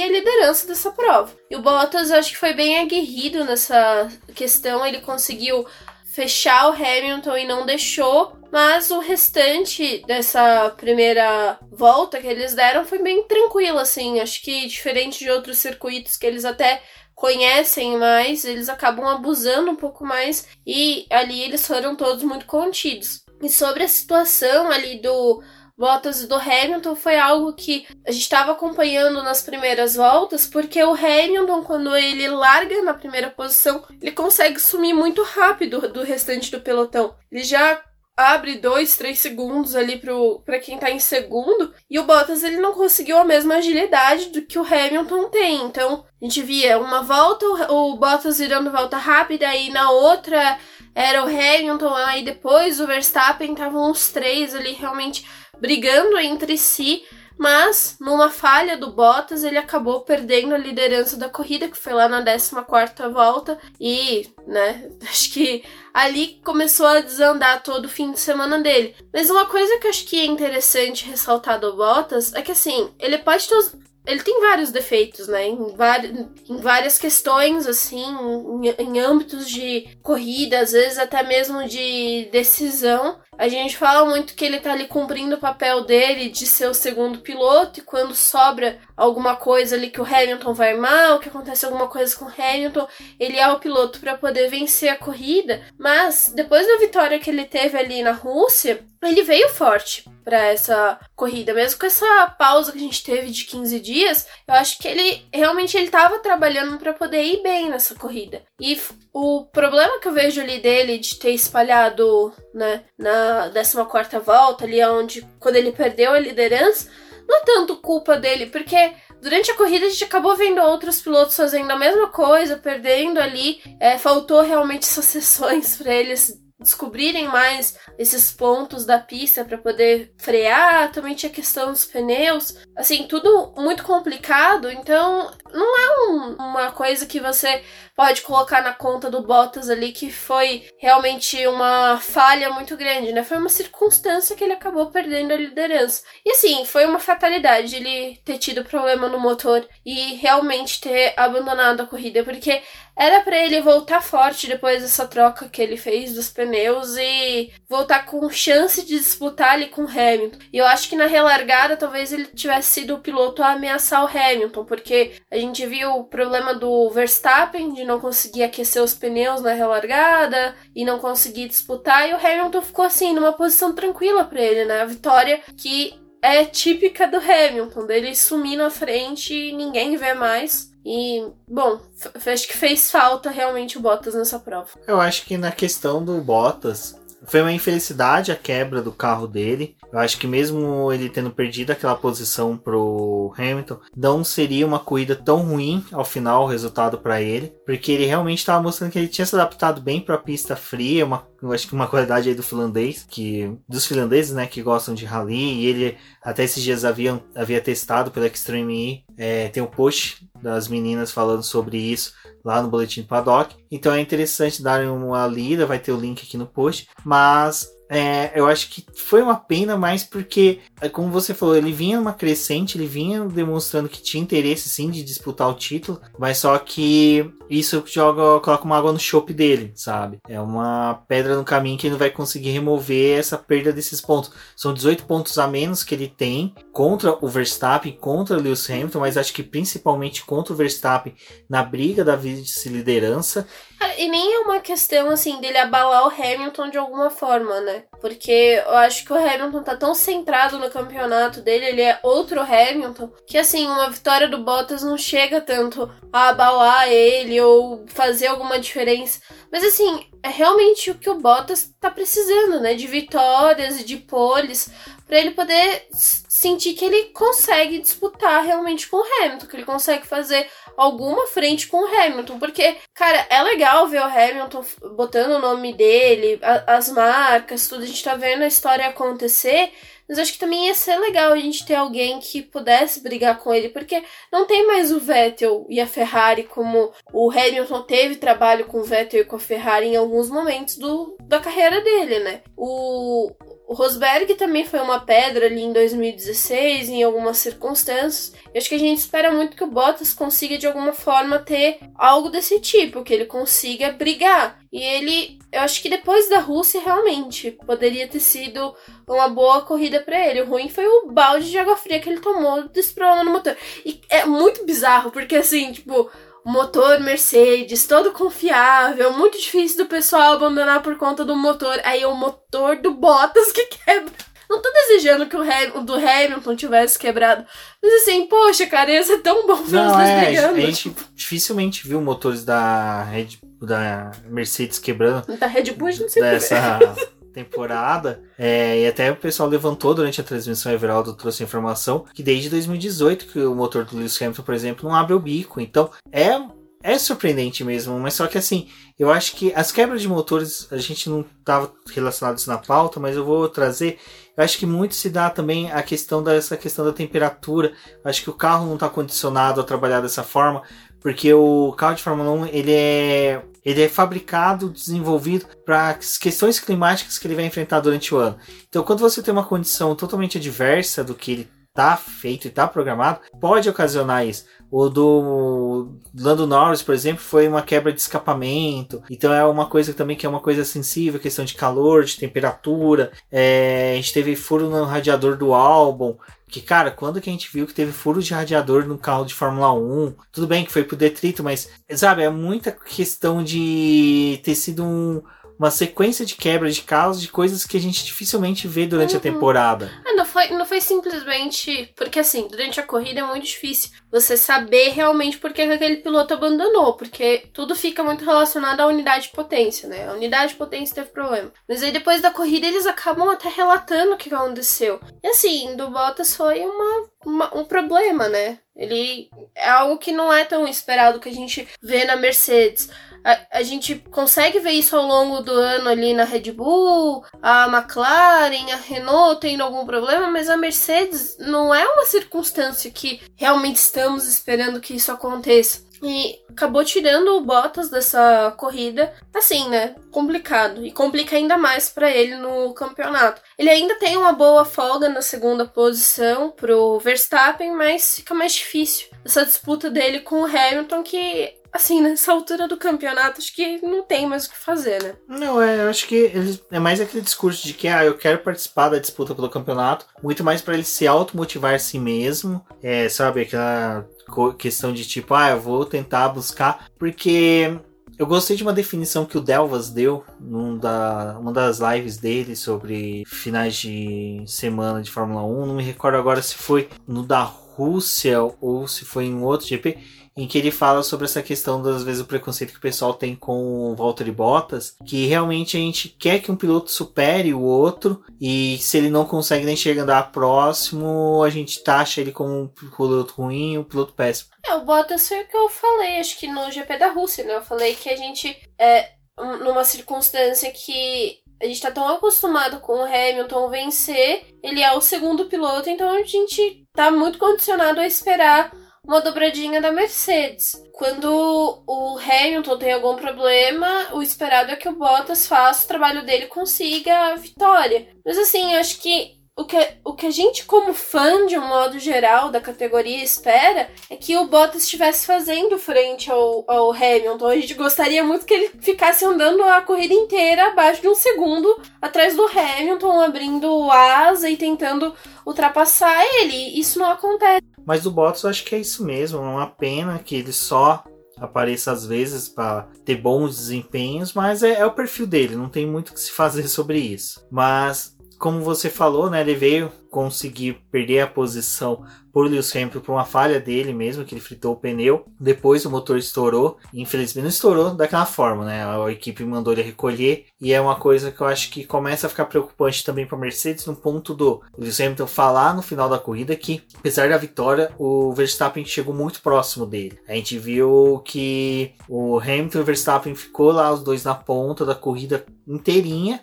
queria a liderança dessa prova. E o Bottas acho que foi bem aguerrido nessa questão, ele conseguiu fechar o Hamilton e não deixou, mas o restante dessa primeira volta que eles deram foi bem tranquilo assim, acho que diferente de outros circuitos que eles até conhecem mais, eles acabam abusando um pouco mais e ali eles foram todos muito contidos. E sobre a situação ali do Bottas do Hamilton foi algo que a gente estava acompanhando nas primeiras voltas, porque o Hamilton, quando ele larga na primeira posição, ele consegue sumir muito rápido do restante do pelotão. Ele já abre dois, três segundos ali para quem tá em segundo, e o Bottas ele não conseguiu a mesma agilidade do que o Hamilton tem. Então, a gente via uma volta, o Bottas virando volta rápida, aí na outra era o Hamilton, aí depois o Verstappen, estavam os três ali realmente brigando entre si, mas numa falha do Bottas ele acabou perdendo a liderança da corrida, que foi lá na 14 volta, e, né, acho que ali começou a desandar todo o fim de semana dele. Mas uma coisa que eu acho que é interessante ressaltar do Bottas é que assim, ele pode ter ele tem vários defeitos, né? Em, várias questões, assim, em, em, âmbitos de corrida, às vezes até mesmo de decisão. a gente fala muito que ele tá ali cumprindo o papel dele de ser o segundo piloto e quando sobra alguma coisa ali que o Hamilton vai mal, que acontece alguma coisa com o Hamilton, ele é o piloto para poder vencer a corrida. Mas depois da vitória que ele teve ali na Rússia, ele veio forte para essa corrida, mesmo com essa pausa que a gente teve de 15 dias, eu acho que ele realmente ele tava trabalhando para poder ir bem nessa corrida. E o problema que eu vejo ali dele de ter espalhado, né, na 14 volta, ali onde quando ele perdeu a liderança, não é tanto culpa dele, porque durante a corrida a gente acabou vendo outros pilotos fazendo a mesma coisa, perdendo ali. É, faltou realmente essas sessões para eles descobrirem mais esses pontos da pista para poder frear, também tinha questão dos pneus, assim, tudo muito complicado, então não é um, uma coisa que você pode colocar na conta do Bottas ali que foi realmente uma falha muito grande, né? Foi uma circunstância que ele acabou perdendo a liderança. E assim, foi uma fatalidade ele ter tido problema no motor e realmente ter abandonado a corrida, porque era para ele voltar forte depois dessa troca que ele fez dos pneus e voltar com chance de disputar ali com o Hamilton. E eu acho que na relargada talvez ele tivesse sido o piloto a ameaçar o Hamilton, porque a gente viu o problema do Verstappen de não conseguir aquecer os pneus na relargada e não conseguir disputar, e o Hamilton ficou assim numa posição tranquila para ele, né? A vitória que é típica do Hamilton, dele sumir na frente e ninguém vê mais. E, bom, acho que fez falta realmente o Bottas nessa prova. Eu acho que na questão do Bottas, foi uma infelicidade a quebra do carro dele. Eu acho que mesmo ele tendo perdido aquela posição pro Hamilton, não seria uma corrida tão ruim ao final o resultado para ele, porque ele realmente estava mostrando que ele tinha se adaptado bem para a pista fria, uma, eu acho que uma qualidade aí do finlandês, que dos finlandeses, né, que gostam de rally, e ele até esses dias havia, havia testado pelo Extreme E, é, tem um post das meninas falando sobre isso lá no Boletim Paddock. Então é interessante darem uma lida, vai ter o link aqui no post. Mas é, eu acho que foi uma pena mais porque, é, como você falou, ele vinha numa crescente, ele vinha demonstrando que tinha interesse sim de disputar o título, mas só que isso joga, coloca uma água no chope dele, sabe? É uma pedra no caminho que ele não vai conseguir remover essa perda desses pontos. São 18 pontos a menos que ele tem contra o Verstappen, contra o Lewis Hamilton, mas acho que principalmente contra o Verstappen na briga da vice-liderança. E nem é uma questão assim dele abalar o Hamilton de alguma forma, né? Porque eu acho que o Hamilton tá tão centrado no campeonato dele, ele é outro Hamilton, que assim, uma vitória do Bottas não chega tanto a abalar ele ou fazer alguma diferença. Mas assim, é realmente o que o Bottas tá precisando, né? De vitórias, de poles, para ele poder sentir que ele consegue disputar realmente com o Hamilton, que ele consegue fazer alguma frente com o Hamilton. Porque, cara, é legal ver o Hamilton botando o nome dele, a, as marcas, tudo. A gente tá vendo a história acontecer. Mas acho que também ia ser legal a gente ter alguém que pudesse brigar com ele, porque não tem mais o Vettel e a Ferrari como o Hamilton teve trabalho com o Vettel e com a Ferrari em alguns momentos do, da carreira dele, né? O, o Rosberg também foi uma pedra ali em 2016, em algumas circunstâncias. Eu acho que a gente espera muito que o Bottas consiga de alguma forma ter algo desse tipo, que ele consiga brigar. E ele, eu acho que depois da Rússia realmente poderia ter sido uma boa corrida para ele. O ruim foi o balde de água fria que ele tomou desse problema no motor. E é muito bizarro, porque assim, tipo, motor Mercedes, todo confiável, muito difícil do pessoal abandonar por conta do motor. Aí é o motor do Bottas que quebra. Não tô desejando que o, Ham, do Hamilton tivesse quebrado. Mas assim, poxa, cara, ia ser tão bom ver os dois é, brigando. A gente tipo. dificilmente viu motores da Red, da Mercedes quebrando. Da Red Bull a gente sempre dessa temporada. É, e até o pessoal levantou durante a transmissão, Everaldo trouxe informação que desde 2018 que o motor do Lewis Hamilton, por exemplo, não abre o bico. Então é é surpreendente mesmo, mas só que assim, eu acho que as quebras de motores, a gente não estava relacionado isso na pauta, mas eu vou trazer. Eu acho que muito se dá também a questão dessa questão da temperatura. Eu acho que o carro não está condicionado a trabalhar dessa forma, porque o carro de Fórmula 1 ele é ele é fabricado, desenvolvido para as questões climáticas que ele vai enfrentar durante o ano. Então, quando você tem uma condição totalmente adversa do que ele tá feito e tá programado, pode ocasionar isso. O do Lando Norris, por exemplo, foi uma quebra de escapamento. Então é uma coisa também que é uma coisa sensível, questão de calor, de temperatura. É, a gente teve furo no radiador do álbum. Que, cara, quando que a gente viu que teve furo de radiador no carro de Fórmula 1? Tudo bem que foi pro detrito, mas, sabe, é muita questão de ter sido um uma sequência de quebra de carros de coisas que a gente dificilmente vê durante uhum. a temporada. Ah, não foi, não foi simplesmente. Porque assim, durante a corrida é muito difícil você saber realmente por que aquele piloto abandonou. Porque tudo fica muito relacionado à unidade de potência, né? A unidade de potência teve problema. Mas aí depois da corrida eles acabam até relatando o que aconteceu. E assim, do Bottas foi uma, uma um problema, né? Ele é algo que não é tão esperado que a gente vê na Mercedes. A, a, gente consegue ver isso ao longo do ano ali na Red Bull, a McLaren, a Renault tendo algum problema, mas a Mercedes não é uma circunstância que realmente estamos esperando que isso aconteça. E acabou tirando o Bottas dessa corrida, assim, né? Complicado. E complica ainda mais para ele no campeonato. Ele ainda tem uma boa folga na segunda posição pro Verstappen, mas fica mais difícil essa disputa dele com o Hamilton, que assim, nessa altura do campeonato, acho que não tem mais o que fazer, né? Não, é, eu acho que ele, é mais aquele discurso de que, ah, eu quero participar da disputa pelo campeonato, muito mais para ele se automotivar a si mesmo, é, sabe, aquela questão de tipo, ah, eu vou tentar buscar, porque eu gostei de uma definição que o Delvas deu num da, uma das lives dele sobre finais de semana de Fórmula 1. Não me recordo agora se foi no da Rússia ou se foi em outro GP em que ele fala sobre essa questão das vezes o preconceito que o pessoal tem com o Valtteri Bottas, que realmente a gente quer que um piloto supere o outro e se ele não consegue nem chegar a andar próximo, a gente taxa ele como um piloto ruim, um piloto péssimo. É, o Bottas foi o que eu falei, acho que no GP da Rússia, né? Eu falei que a gente é numa circunstância que a gente tá tão acostumado com o Hamilton vencer, ele é o segundo piloto, então a gente tá muito condicionado a esperar uma dobradinha da Mercedes. Quando o Hamilton tem algum problema, o esperado é que o Bottas faça o trabalho dele e consiga a vitória. Mas assim, acho que o que, o que a gente, como fã, de um modo geral, da categoria espera é que o Bottas estivesse fazendo frente ao, ao Hamilton. A gente gostaria muito que ele ficasse andando a corrida inteira abaixo de um segundo atrás do Hamilton, abrindo asa e tentando ultrapassar ele. Isso não acontece. Mas do Bottas eu acho que é isso mesmo. É uma pena que ele só apareça às vezes para ter bons desempenhos, mas é, é, o perfil dele, não tem muito que se fazer sobre isso. Mas como você falou, né, ele veio conseguir perder a posição por Lewis Hamilton por uma falha dele mesmo, que ele fritou o pneu. Depois o motor estourou. Infelizmente não estourou daquela forma, né? A equipe mandou ele recolher. E é uma coisa que eu acho que começa a ficar preocupante também para Mercedes no ponto do Lewis Hamilton falar no final da corrida que, apesar da vitória, o Verstappen chegou muito próximo dele. A gente viu que o Hamilton e o Verstappen ficou lá os dois na ponta da corrida inteirinha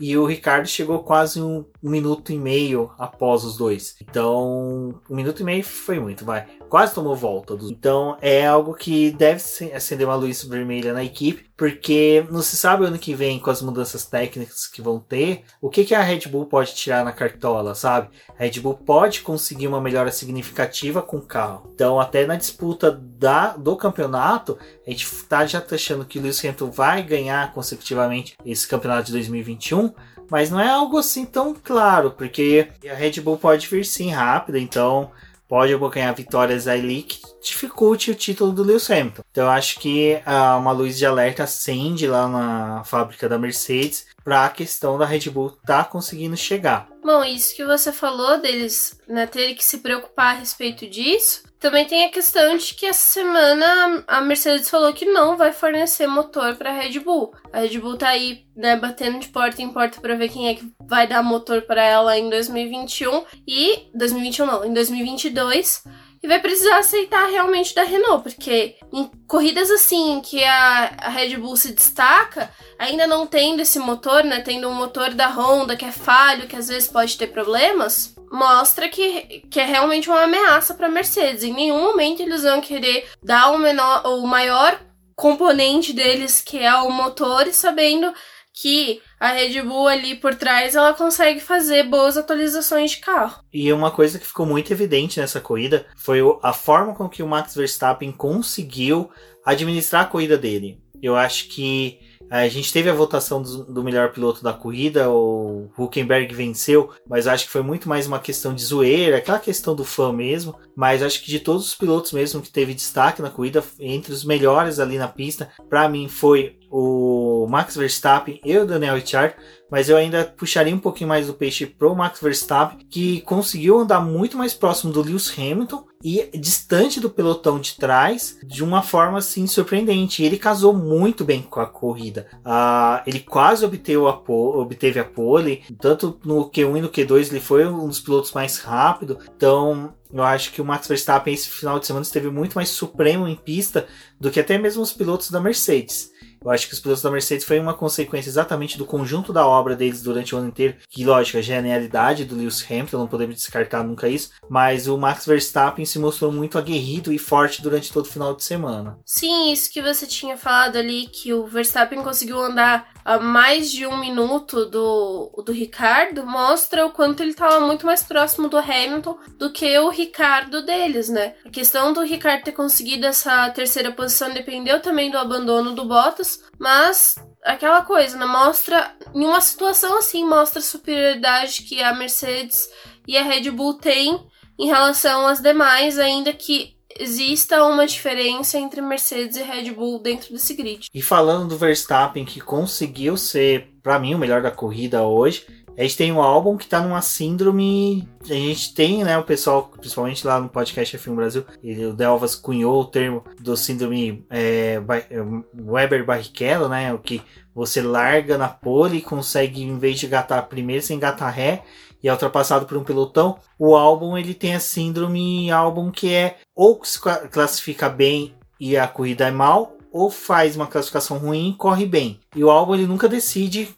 e o Ricardo chegou quase um, um, minuto e meio após os dois. Então, um minuto e meio foi muito, vai. Quase tomou volta. Então, é algo que deve acender uma luz vermelha na equipe, porque não se sabe ano que vem, com as mudanças técnicas que vão ter, o que, que a Red Bull pode tirar na cartola, sabe? A Red Bull pode conseguir uma melhora significativa com o carro. Então, até na disputa da, do campeonato, a gente tá já achando que o Lewis Hamilton vai ganhar consecutivamente esse campeonato de 2021, mas não é algo assim tão claro, porque a Red Bull pode vir sim rápida, então pode abocanhar vitórias ali que dificulte o título do Lewis Hamilton. Então eu acho que ah, uma luz de alerta acende lá na fábrica da Mercedes para a questão da Red Bull tá conseguindo chegar. Bom, isso que você falou deles né, terem que se preocupar a respeito disso, também tem a questão de que essa semana a Mercedes falou que não vai fornecer motor para a Red Bull. A Red Bull tá aí, né, batendo de porta em porta para ver quem é que vai dar motor para ela em 2021 e 2021 não, em 2022 e vai precisar aceitar realmente da Renault, porque em corridas assim que a, a Red Bull se destaca, ainda não tendo esse motor, né, tendo um motor da Honda que é falho, que às vezes pode ter problemas, mostra que, que é realmente uma ameaça para Mercedes. Em nenhum momento eles vão querer dar o menor, o maior componente deles, que é o motor, e sabendo que a Red Bull ali por trás ela consegue fazer boas atualizações de carro. E uma coisa que ficou muito evidente nessa corrida foi a forma com que o Max Verstappen conseguiu administrar a corrida dele. Eu acho que a gente teve a votação do, do, melhor piloto da corrida, o Huckenberg venceu, mas acho que foi muito mais uma questão de zoeira, aquela questão do fã mesmo. Mas acho que de todos os pilotos mesmo que teve destaque na corrida, entre os melhores ali na pista, para mim foi o Max Verstappen e o Daniel Ricciardo, mas eu ainda puxaria um pouquinho mais do peixe pro Max Verstappen, que conseguiu andar muito mais próximo do Lewis Hamilton e distante do pelotão de trás de uma forma assim surpreendente. Ele casou muito bem com a corrida. Uh, ele quase obteve a, obteve a pole, tanto no Q1 e no Q2 ele foi um dos pilotos mais rápido. Então eu acho que o Max Verstappen esse final de semana esteve muito mais supremo em pista do que até mesmo os pilotos da Mercedes. Eu acho que os pilotos da Mercedes foi uma consequência exatamente do conjunto da obra deles durante o ano inteiro, que lógico, a genialidade do Lewis Hamilton, não podemos descartar nunca isso, mas o Max Verstappen se mostrou muito aguerrido e forte durante todo o final de semana. Sim, isso que você tinha falado ali, que o Verstappen conseguiu andar a mais de um minuto do, do Ricardo, mostra o quanto ele estava muito mais próximo do Hamilton do que o Ricardo deles, né? A questão do Ricardo ter conseguido essa terceira posição dependeu também do abandono do Bottas, mas aquela coisa, né? Mostra, em uma situação assim, mostra a superioridade que a Mercedes e a Red Bull têm em relação às demais, ainda que exista uma diferença entre Mercedes e Red Bull dentro desse grid. E falando do Verstappen, que conseguiu ser, para mim, o melhor da corrida hoje, a gente tem um álbum que tá numa síndrome. A gente tem, né, o pessoal, principalmente lá no podcast F1 Brasil, ele, o Delvas cunhou o termo do síndrome é, é, Weber Barrichello, né? O que você larga na pole e consegue, em vez de gatar primeiro, sem gatar ré, e é ultrapassado por um pelotão. O álbum ele tem a síndrome álbum que é ou se classifica bem e a corrida é mal, ou faz uma classificação ruim e corre bem. E o álbum ele nunca decide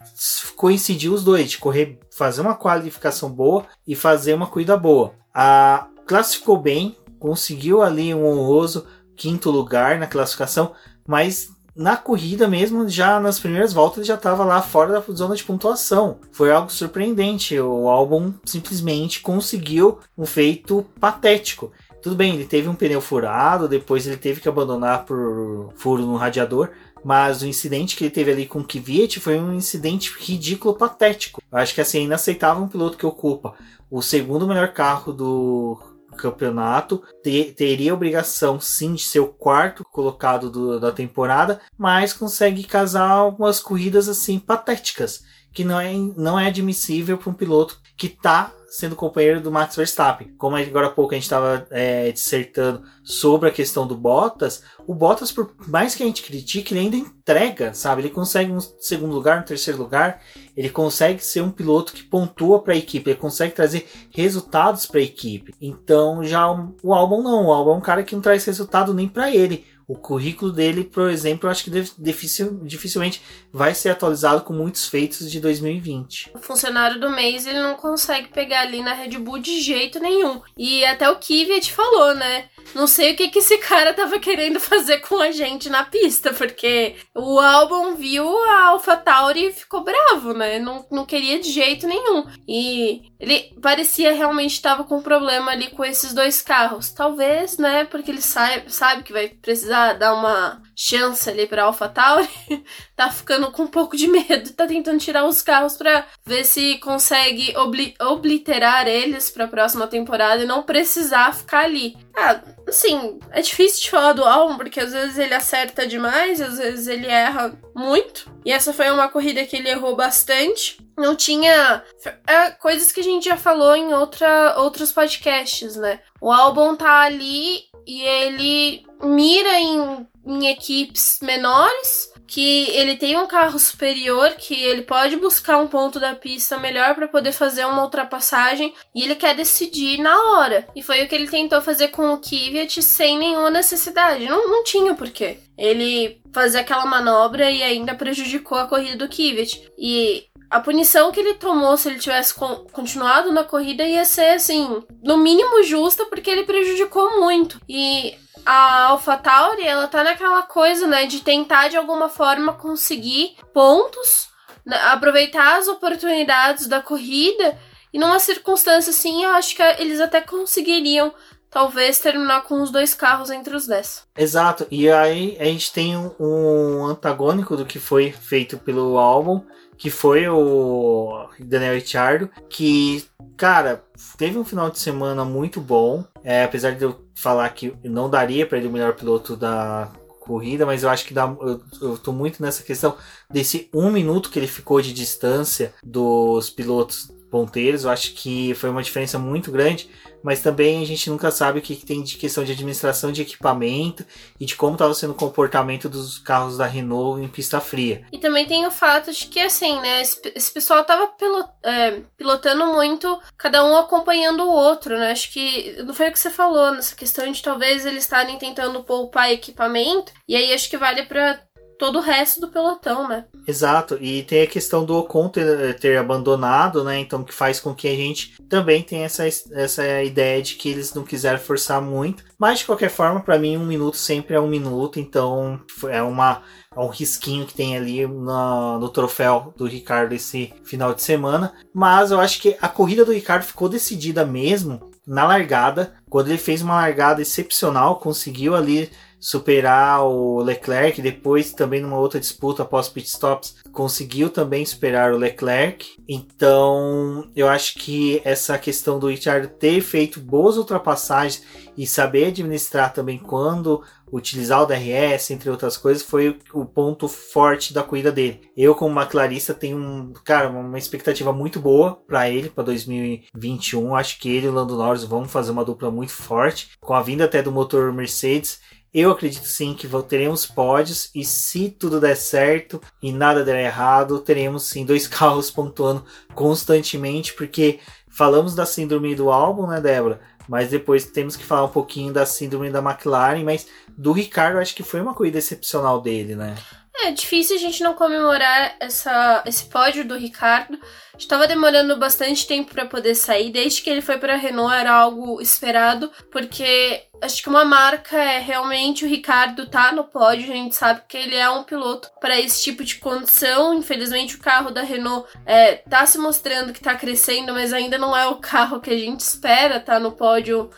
coincidir os dois, de correr, fazer uma qualificação boa e fazer uma corrida boa. A classificou bem, conseguiu ali um honroso quinto lugar na classificação, mas na corrida mesmo, já nas primeiras voltas, já estava lá fora da zona de pontuação. Foi algo surpreendente. O álbum simplesmente conseguiu um feito patético. Tudo bem, ele teve um pneu furado, depois ele teve que abandonar por furo no radiador, mas o incidente que ele teve ali com o Kvyat foi um incidente ridículo, patético. Eu acho que assim, é inaceitável um piloto que ocupa o segundo melhor carro do campeonato, ter, teria obrigação sim de ser o quarto colocado do, da temporada, mas consegue casar algumas corridas assim patéticas, que não é, não é admissível para um piloto que está sendo companheiro do Max Verstappen. Como agora há pouco a gente estava é, dissertando sobre a questão do Bottas, o Bottas, por mais que a gente critique, ele ainda entrega, sabe? Ele consegue um segundo lugar, um terceiro lugar, ele consegue ser um piloto que pontua para a equipe, ele consegue trazer resultados para a equipe. Então já o, Albon não, o Albon é um cara que não traz resultado nem para ele. O currículo dele, por exemplo, eu acho que difícil, dificilmente vai ser atualizado com muitos feitos de 2020. O funcionário do mês ele não consegue pegar ali na Red Bull de jeito nenhum. E até o Kvyat falou, né? Não sei o que, que esse cara tava querendo fazer com a gente na pista, porque o álbum viu a AlphaTauri e ficou bravo, né? Não, não queria de jeito nenhum. E ele parecia realmente estava com problema ali com esses dois carros. Talvez, né? Porque ele sabe, sabe que vai precisar dar uma chance ali pra AlphaTauri. tá ficando com um pouco de medo. Tá tentando tirar os carros pra ver se consegue obli obliterar eles pra próxima temporada e não precisar ficar ali. Ah, assim, é difícil de falar do álbum, porque às vezes ele acerta demais, às vezes ele erra muito. E essa foi uma corrida que ele errou bastante. Não tinha. É, coisas que a gente já falou em outra, outros podcasts, né? O álbum tá ali e ele mira em, em equipes menores que ele tem um carro superior, que ele pode buscar um ponto da pista melhor para poder fazer uma ultrapassagem e ele quer decidir na hora. E foi o que ele tentou fazer com o Kvyat sem nenhuma necessidade. Não, não tinha porquê. Ele fazer aquela manobra e ainda prejudicou a corrida do Kvyat. E a punição que ele tomou se ele tivesse continuado na corrida ia ser assim, no mínimo justa, porque ele prejudicou muito. E a AlphaTauri, ela tá naquela coisa, né, de tentar de alguma forma conseguir pontos né, aproveitar as oportunidades da corrida. E numa circunstância assim, eu acho que eles até conseguiriam talvez terminar com os dois carros entre os 10. Exato, e aí a gente tem um, um antagônico do que foi feito pelo álbum, que foi o Daniel Ricciardo, que, cara, teve um final de semana muito bom, é, apesar de eu falar que não daria para ele o melhor piloto da corrida, mas eu acho que dá, eu, eu tô muito nessa questão desse um minuto que ele ficou de distância dos pilotos ponteiros, eu acho que foi uma diferença muito grande, mas também a gente nunca sabe o que, que tem de questão de administração de equipamento e de como estava sendo o comportamento dos carros da Renault em pista fria. E também tem o fato de que, assim, né, esse, esse pessoal estava pilot, é, pilotando muito, cada um acompanhando o outro, né? Acho que não foi o que você falou, nessa questão de talvez eles estarem tentando poupar equipamento, e aí acho que vale para todo o resto do pelotão, né? Exato, e tem a questão do Ocon ter, ter, abandonado, né? Então, que faz com que a gente também tenha essa, essa ideia de que eles não quiseram forçar muito. Mas, de qualquer forma, para mim, um minuto sempre é um minuto, então é uma. É um risquinho que tem ali no, no troféu do Ricardo esse final de semana. Mas eu acho que a corrida do Ricardo ficou decidida mesmo na largada, quando ele fez uma largada excepcional, conseguiu ali superar o Leclerc, depois também numa outra disputa após pit stops conseguiu também superar o Leclerc. Então, eu acho que essa questão do Richard ter feito boas ultrapassagens e saber administrar também quando utilizar o DRS, entre outras coisas, foi o ponto forte da corrida dele. Eu, como McLarista, tenho um, cara, uma expectativa muito boa para ele para 2021. Acho que ele e o Lando Norris vão fazer uma dupla muito forte, com a vinda até do motor Mercedes. Eu acredito sim que teremos pódios e se tudo der certo e nada der errado, teremos sim dois carros pontuando constantemente, porque falamos da síndrome do álbum, né, Débora? Mas depois temos que falar um pouquinho da síndrome da McLaren, mas do Ricardo acho que foi uma corrida excepcional dele, né? É difícil a gente não comemorar essa, esse pódio do Ricardo. Estava demorando bastante tempo para poder sair, desde que ele foi para a Renault era algo esperado, porque acho que uma marca é realmente o Ricardo tá no pódio, a gente sabe que ele é um piloto para esse tipo de condição. Infelizmente o carro da Renault é, tá se mostrando que tá crescendo, mas ainda não é o carro que a gente espera tá no pódio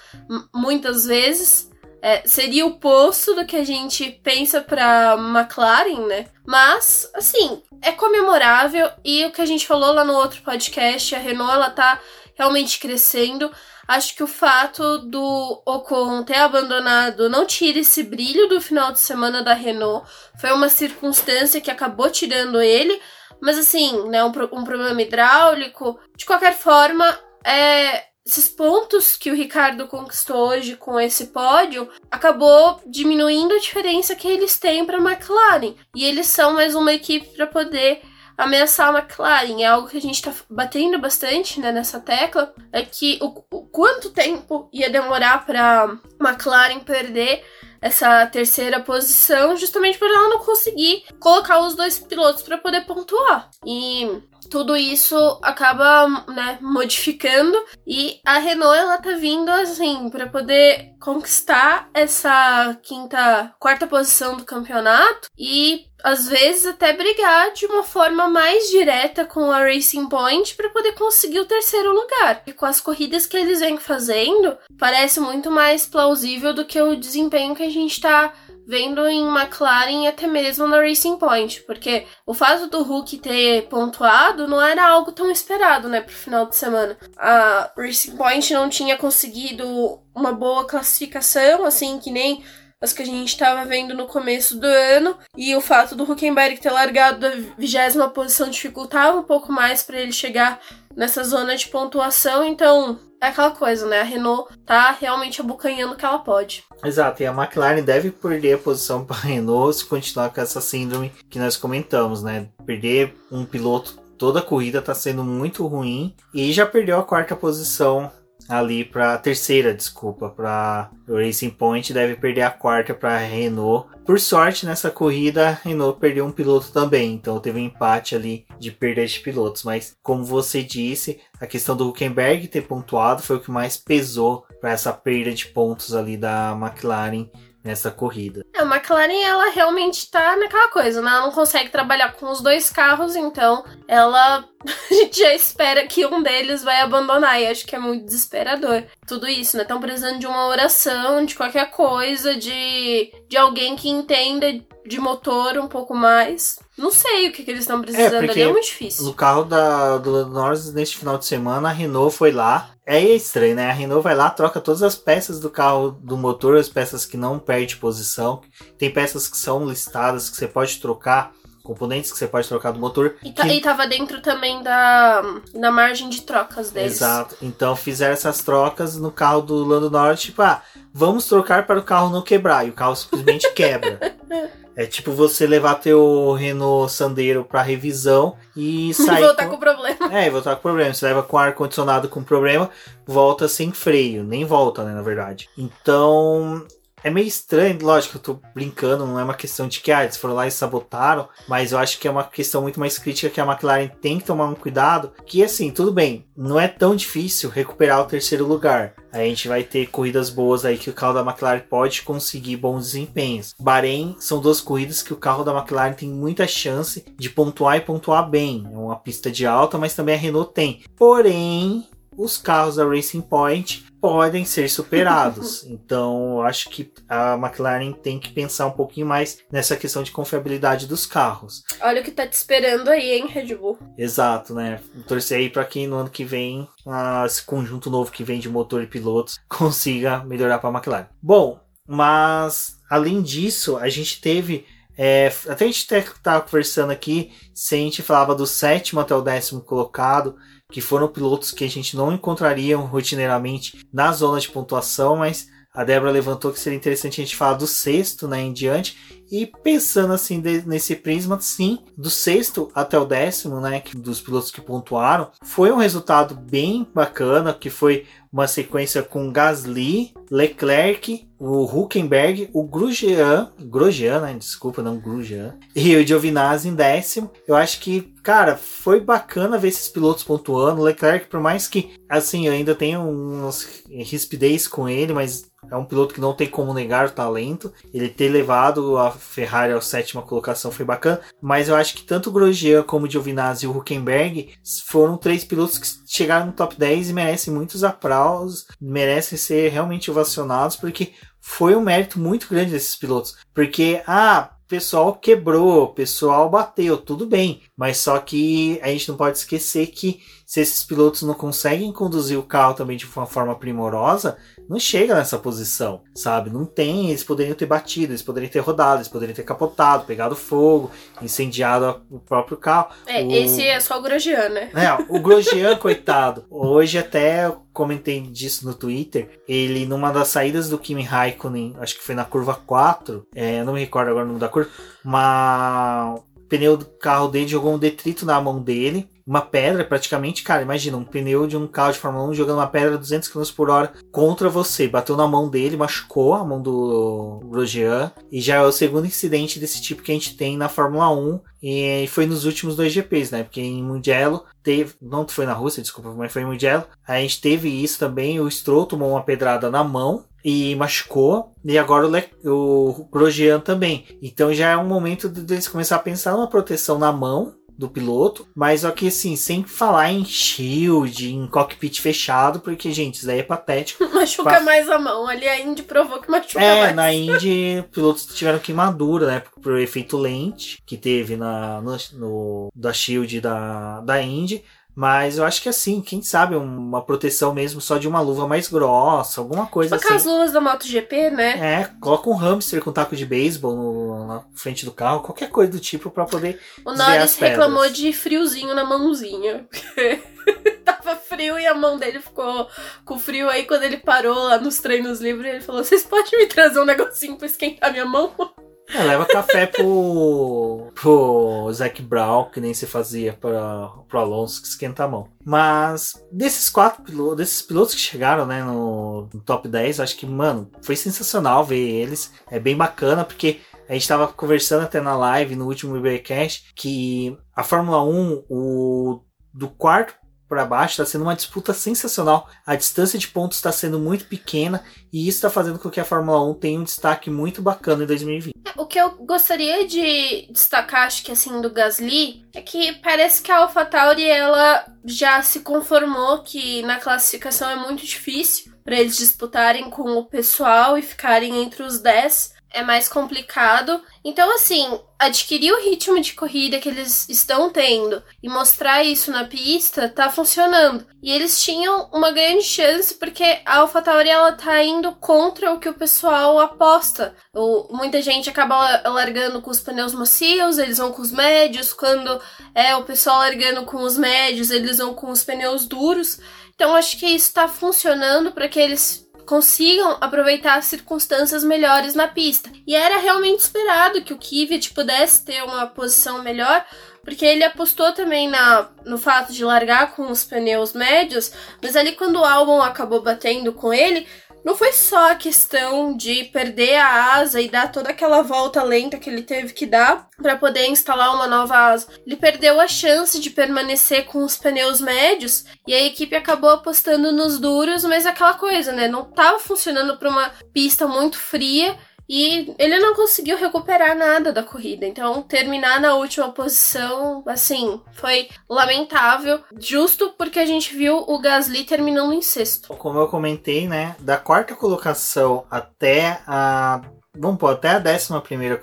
muitas vezes é, seria o poço do que a gente pensa pra McLaren, né? Mas, assim, é comemorável e o que a gente falou lá no outro podcast, a Renault ela tá realmente crescendo. Acho que o fato do Ocon ter abandonado não tira esse brilho do final de semana da Renault. Foi uma circunstância que acabou tirando ele. Mas assim, né, um, um problema hidráulico. De qualquer forma, é, esses pontos que o Ricardo conquistou hoje com esse pódio acabou diminuindo a diferença que eles têm para a McLaren. E eles são mais uma equipe para poder ameaçar a McLaren. É algo que a gente está batendo bastante né, nessa tecla. É que o, o quanto tempo ia demorar para McLaren perder essa terceira posição, justamente por ela não conseguir colocar os dois pilotos para poder pontuar. E tudo isso acaba, né, modificando e a Renault ela tá vindo assim para poder conquistar essa quinta, quarta posição do campeonato e às vezes até brigar de uma forma mais direta com a Racing Point para poder conseguir o terceiro lugar. E com as corridas que eles vêm fazendo, parece muito mais plausível do que o desempenho que a gente tá vendo em McLaren e até mesmo na Racing Point, porque o fato do Hulk ter pontuado não era algo tão esperado, né, pro final de semana. A Racing Point não tinha conseguido uma boa classificação, assim, que nem as que a gente estava vendo no começo do ano, e o fato do Huckenberg ter largado da vigésima posição dificultava um pouco mais para ele chegar nessa zona de pontuação, então é aquela coisa, né? A Renault tá realmente abocanhando o que ela pode. Exato, e a McLaren deve perder a posição para a Renault se continuar com essa síndrome que nós comentamos, né? Perder um piloto toda a corrida está sendo muito ruim e já perdeu a quarta posição ali para a terceira, desculpa, para o Racing Point deve perder a quarta para Renault. Por sorte nessa corrida Renault perdeu um piloto também, então teve um empate ali de perda de pilotos. Mas como você disse, a questão do Huckenberg ter pontuado foi o que mais pesou para essa perda de pontos ali da McLaren nessa corrida. É, a McLaren, ela realmente tá naquela coisa, né? Ela não consegue trabalhar com os dois carros, então ela. a gente já espera que um deles vai abandonar, e acho que é muito desesperador. Tudo isso, né? Estão precisando de uma oração, de qualquer coisa, de, de alguém que entenda de motor um pouco mais. Não sei o que, que eles estão precisando É, ali, é muito difícil. No carro da, do Norris, neste final de semana, a Renault foi lá. É estranho, né? A Renault vai lá, troca todas as peças do carro, do motor, as peças que não perde posição. Tem peças que são listadas, que você pode trocar, componentes que você pode trocar do motor. E, tá- que- e tava dentro também da, da margem de trocas deles. Exato. Então fizeram essas trocas no carro do Lando Norris, tipo, ah, vamos trocar para o carro não quebrar. E o carro simplesmente quebra. É tipo você levar teu Renault Sandero para revisão e E sair. voltar com- com problema. É, e voltar com problema. Você leva com ar-condicionado com problema, volta sem freio. Nem volta, né, na verdade. Então. É meio estranho, lógico, eu tô brincando, não é uma questão de que ah, eles foram lá e sabotaram, mas eu acho que é uma questão muito mais crítica que a McLaren tem que tomar um cuidado. Que assim, tudo bem, não é tão difícil recuperar o terceiro lugar. A gente vai ter corridas boas aí que o carro da McLaren pode conseguir bons desempenhos. Bahrein são duas corridas que o carro da McLaren tem muita chance de pontuar e pontuar bem. É uma pista de alta, mas também a Renault tem. Porém, os carros da Racing Point podem ser superados. então, acho que a McLaren tem que pensar um pouquinho mais nessa questão de confiabilidade dos carros. Olha o que tá te esperando aí, hein, Red Bull. Exato, né? Torcer aí para que no ano que vem ah, esse conjunto novo que vem de motor e pilotos consiga melhorar para a McLaren. Bom, mas além disso, a gente teve é, até a gente até tava conversando aqui se a gente falava do sétimo até o décimo colocado, que foram pilotos que a gente não encontraria rotineiramente na zona de pontuação, mas a Débora levantou que seria interessante a gente falar do sexto né, em diante. E pensando assim de- nesse prisma, sim, do sexto até o décimo, né, dos pilotos que pontuaram, foi um resultado bem bacana, que foi uma sequência com Gasly, Leclerc, o Huckenberg, o Grosjean, Grosjean, né, desculpa, não Grosjean, e o Giovinazzi em décimo. Eu acho que, cara, foi bacana ver esses pilotos pontuando. Leclerc, por mais que, assim, eu ainda tenho uns rispidez com ele, mas é um piloto que não tem como negar o talento. Ele ter levado a Ferrari à sétima colocação foi bacana, mas eu acho que tanto o Grosjean como o Giovinazzi e o Huckenberg foram três pilotos que chegaram no top 10 e merecem muitos aplausos, merecem ser realmente ovacionados, porque foi um mérito muito grande desses pilotos. Porque, ah, pessoal quebrou, pessoal bateu, tudo bem, mas só que a gente não pode esquecer que se esses pilotos não conseguem conduzir o carro também de uma forma primorosa, não chega nessa posição, sabe? Não tem, eles poderiam ter batido, eles poderiam ter rodado, eles poderiam ter capotado, pegado fogo, incendiado o próprio carro. É, O- esse é só o Grosjean, né? é, o Grosjean, coitado. Hoje até eu comentei disso no Twitter. Ele, numa das saídas do Kimi Raikkonen, acho que foi na curva 4, é, eu não me recordo agora o nome da curva, uma... o pneu do carro dele jogou um detrito na mão dele. Uma pedra, praticamente, cara, imagina, um pneu de um carro de Fórmula 1 jogando uma pedra a 200 km por hora contra você. Bateu na mão dele, machucou a mão do Grosjean. E já é o segundo incidente desse tipo que a gente tem na Fórmula 1. E foi nos últimos dois GPs, né? Porque em Mugello teve. Não foi na Rússia, desculpa, mas foi em Mugello. A gente teve isso também. O Stroll tomou uma pedrada na mão e machucou. E agora o, Le... o Grosjean também. Então já é um momento de- deles começar a pensar numa proteção na mão do piloto, mas só que assim, sem falar em shield, em cockpit fechado, porque, gente, isso daí é patético. Machuca Fa- mais a mão. Ali a Indy provou que machuca É, mais. na Indy, pilotos tiveram queimadura, né? Por efeito lente que teve na, no, no- da Shield da, da Indy. Mas eu acho que assim, quem sabe uma proteção mesmo só de uma luva mais grossa, alguma coisa aquelas assim. luvas da MotoGP, né? É, coloca um hamster com taco de beisebol na frente do carro, qualquer coisa do tipo pra poder. O Norris as reclamou de friozinho na mãozinha. Porque tava frio e a mão dele ficou com frio. Aí quando ele parou lá nos treinos livres, ele falou: Vocês podem me trazer um negocinho pra esquentar minha mão? É, leva café pro, pro Zac Brown, que nem se fazia para pro Alonso que esquenta a mão. Mas desses quatro pilotos, desses pilotos que chegaram, né, no, no top 10, eu acho que, mano, foi sensacional ver eles. É bem bacana, porque a gente tava conversando até na live, no último BBcast, que a Fórmula 1, o, do quarto para baixo, está sendo uma disputa sensacional. A distância de pontos está sendo muito pequena e isso está fazendo com que a Fórmula 1 tenha um destaque muito bacana em 2020. O que eu gostaria de destacar, acho que assim, do Gasly, é que parece que a AlphaTauri ela já se conformou que na classificação é muito difícil para eles disputarem com o pessoal e ficarem entre os 10 é mais complicado. Então, assim, adquirir o ritmo de corrida que eles estão tendo e mostrar isso na pista tá funcionando. E eles tinham uma grande chance porque a AlphaTauri ela tá indo contra o que o pessoal aposta. Muita gente acaba largando com os pneus macios, eles vão com os médios. Quando é o pessoal largando com os médios, eles vão com os pneus duros. Então, acho que isso tá funcionando para que eles consigam aproveitar as circunstâncias melhores na pista. E era realmente esperado que o Kvyat pudesse ter uma posição melhor, porque ele apostou também na, no fato de largar com os pneus médios, mas ali quando o álbum acabou batendo com ele, não foi só a questão de perder a asa e dar toda aquela volta lenta que ele teve que dar para poder instalar uma nova asa. Ele perdeu a chance de permanecer com os pneus médios e a equipe acabou apostando nos duros, mas aquela coisa, né? Não estava funcionando para uma pista muito fria e ele não conseguiu recuperar nada da corrida. Então, terminar na última posição, assim, foi lamentável. Justo porque a gente viu o Gasly terminando em sexto. Como eu comentei, né? Da quarta colocação até a. Vamos pôr, até a décima primeira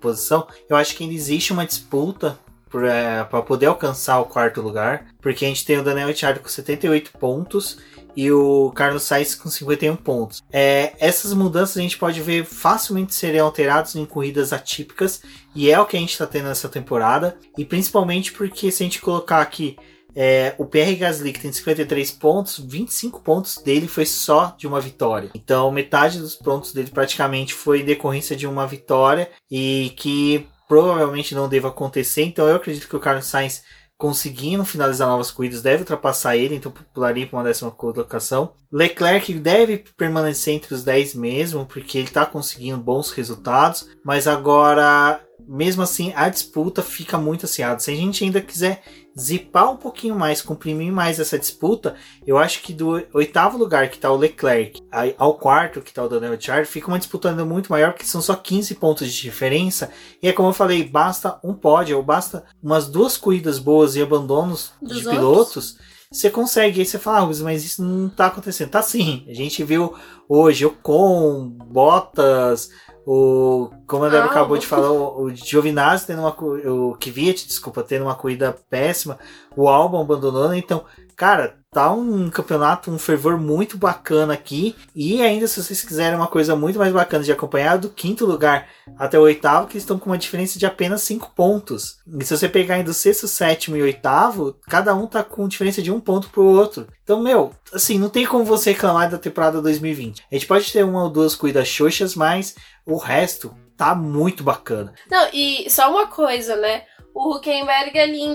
posição, eu acho que ainda existe uma disputa para é, poder alcançar o quarto lugar, porque a gente tem o Daniel Ricciardo com 78 pontos e o Carlos Sainz com 51 pontos. É, essas mudanças a gente pode ver facilmente serem alteradas em corridas atípicas e é o que a gente está tendo nessa temporada e principalmente porque se a gente colocar aqui é, o PR Gasly que tem 53 pontos, 25 pontos dele foi só de uma vitória. Então metade dos pontos dele praticamente foi em decorrência de uma vitória e que provavelmente não deva acontecer. Então eu acredito que o Carlos Sainz conseguindo finalizar novas corridas, deve ultrapassar ele, então pularia para uma décima colocação. Leclerc deve permanecer entre os 10 mesmo, porque ele está conseguindo bons resultados, mas agora, mesmo assim, a disputa fica muito acirrada. Se a gente ainda quiser zipar um pouquinho mais, comprimir mais essa disputa, eu acho que do oitavo lugar, que está o Leclerc, ao quarto, que está o Daniel Ricciardo, fica uma disputa ainda muito maior, porque são só 15 pontos de diferença. E é como eu falei, basta um pódio, ou basta umas duas corridas boas e abandonos Dos de pilotos. Você consegue, aí você fala, ah, mas isso não está acontecendo. Tá sim, a gente viu hoje o Com, Bottas, o, como a Débora ah, acabou de falar, o, o Giovinazzi tendo uma. O Kvyat, desculpa, tendo uma corrida péssima. O Albon abandonando. Então, cara, tá um campeonato, um fervor muito bacana aqui. E ainda, se vocês quiserem uma coisa muito mais bacana de acompanhar, do quinto lugar até o oitavo, que estão com uma diferença de apenas cinco pontos. E se você pegar do sexto, sétimo e oitavo, cada um tá com diferença de um ponto pro outro. Então, meu, assim, não tem como você reclamar da temporada 2020. A gente pode ter uma ou duas corridas xoxas, mas o resto tá muito bacana. Não, e só uma coisa, né? O Huckenberg ali em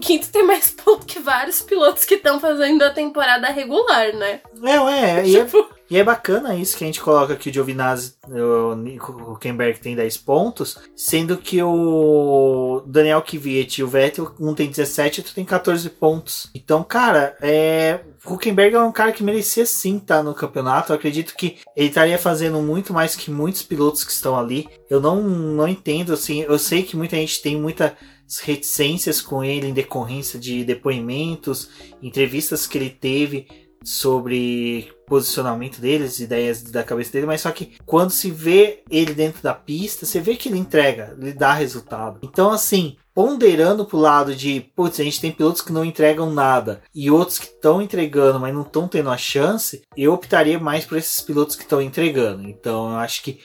15 tem mais ponto que vários pilotos que estão fazendo a temporada regular, né? É, é, tipo... e é, bacana isso que a gente coloca que o Giovinazzi, o Huckenberg tem 10 pontos, sendo que o Daniel Kvyat e o Vettel, um tem 17 e outro tem 14 pontos. Então, cara, é, Huckenberg é um cara que merecia sim estar tá no campeonato. Eu acredito que ele estaria fazendo muito mais que muitos pilotos que estão ali. Eu não, não entendo, assim. Eu sei que muita gente tem muitas reticências com ele em decorrência de depoimentos, entrevistas que ele teve sobre posicionamento deles, ideias da cabeça dele, mas só que quando se vê ele dentro da pista, você vê que ele entrega, ele dá resultado. Então, assim, ponderando pro lado de, putz, a gente tem pilotos que não entregam nada e outros que estão entregando, mas não estão tendo a chance, eu optaria mais por esses pilotos que estão entregando. Então, eu acho que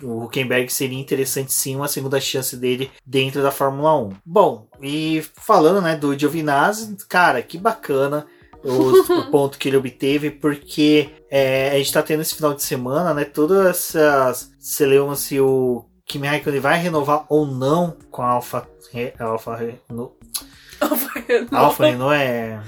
o Huckenberg seria interessante sim uma segunda chance dele dentro da Fórmula 1. Bom, e falando né, do Giovinazzi, cara, que bacana o ponto que ele obteve, porque é, a gente tá tendo esse final de semana, né? Todas essas. Você leu se o Kimi Raikkonen vai renovar ou não com a Alfa. Alfa Renault. Alfa Renault. Alfa Renault é.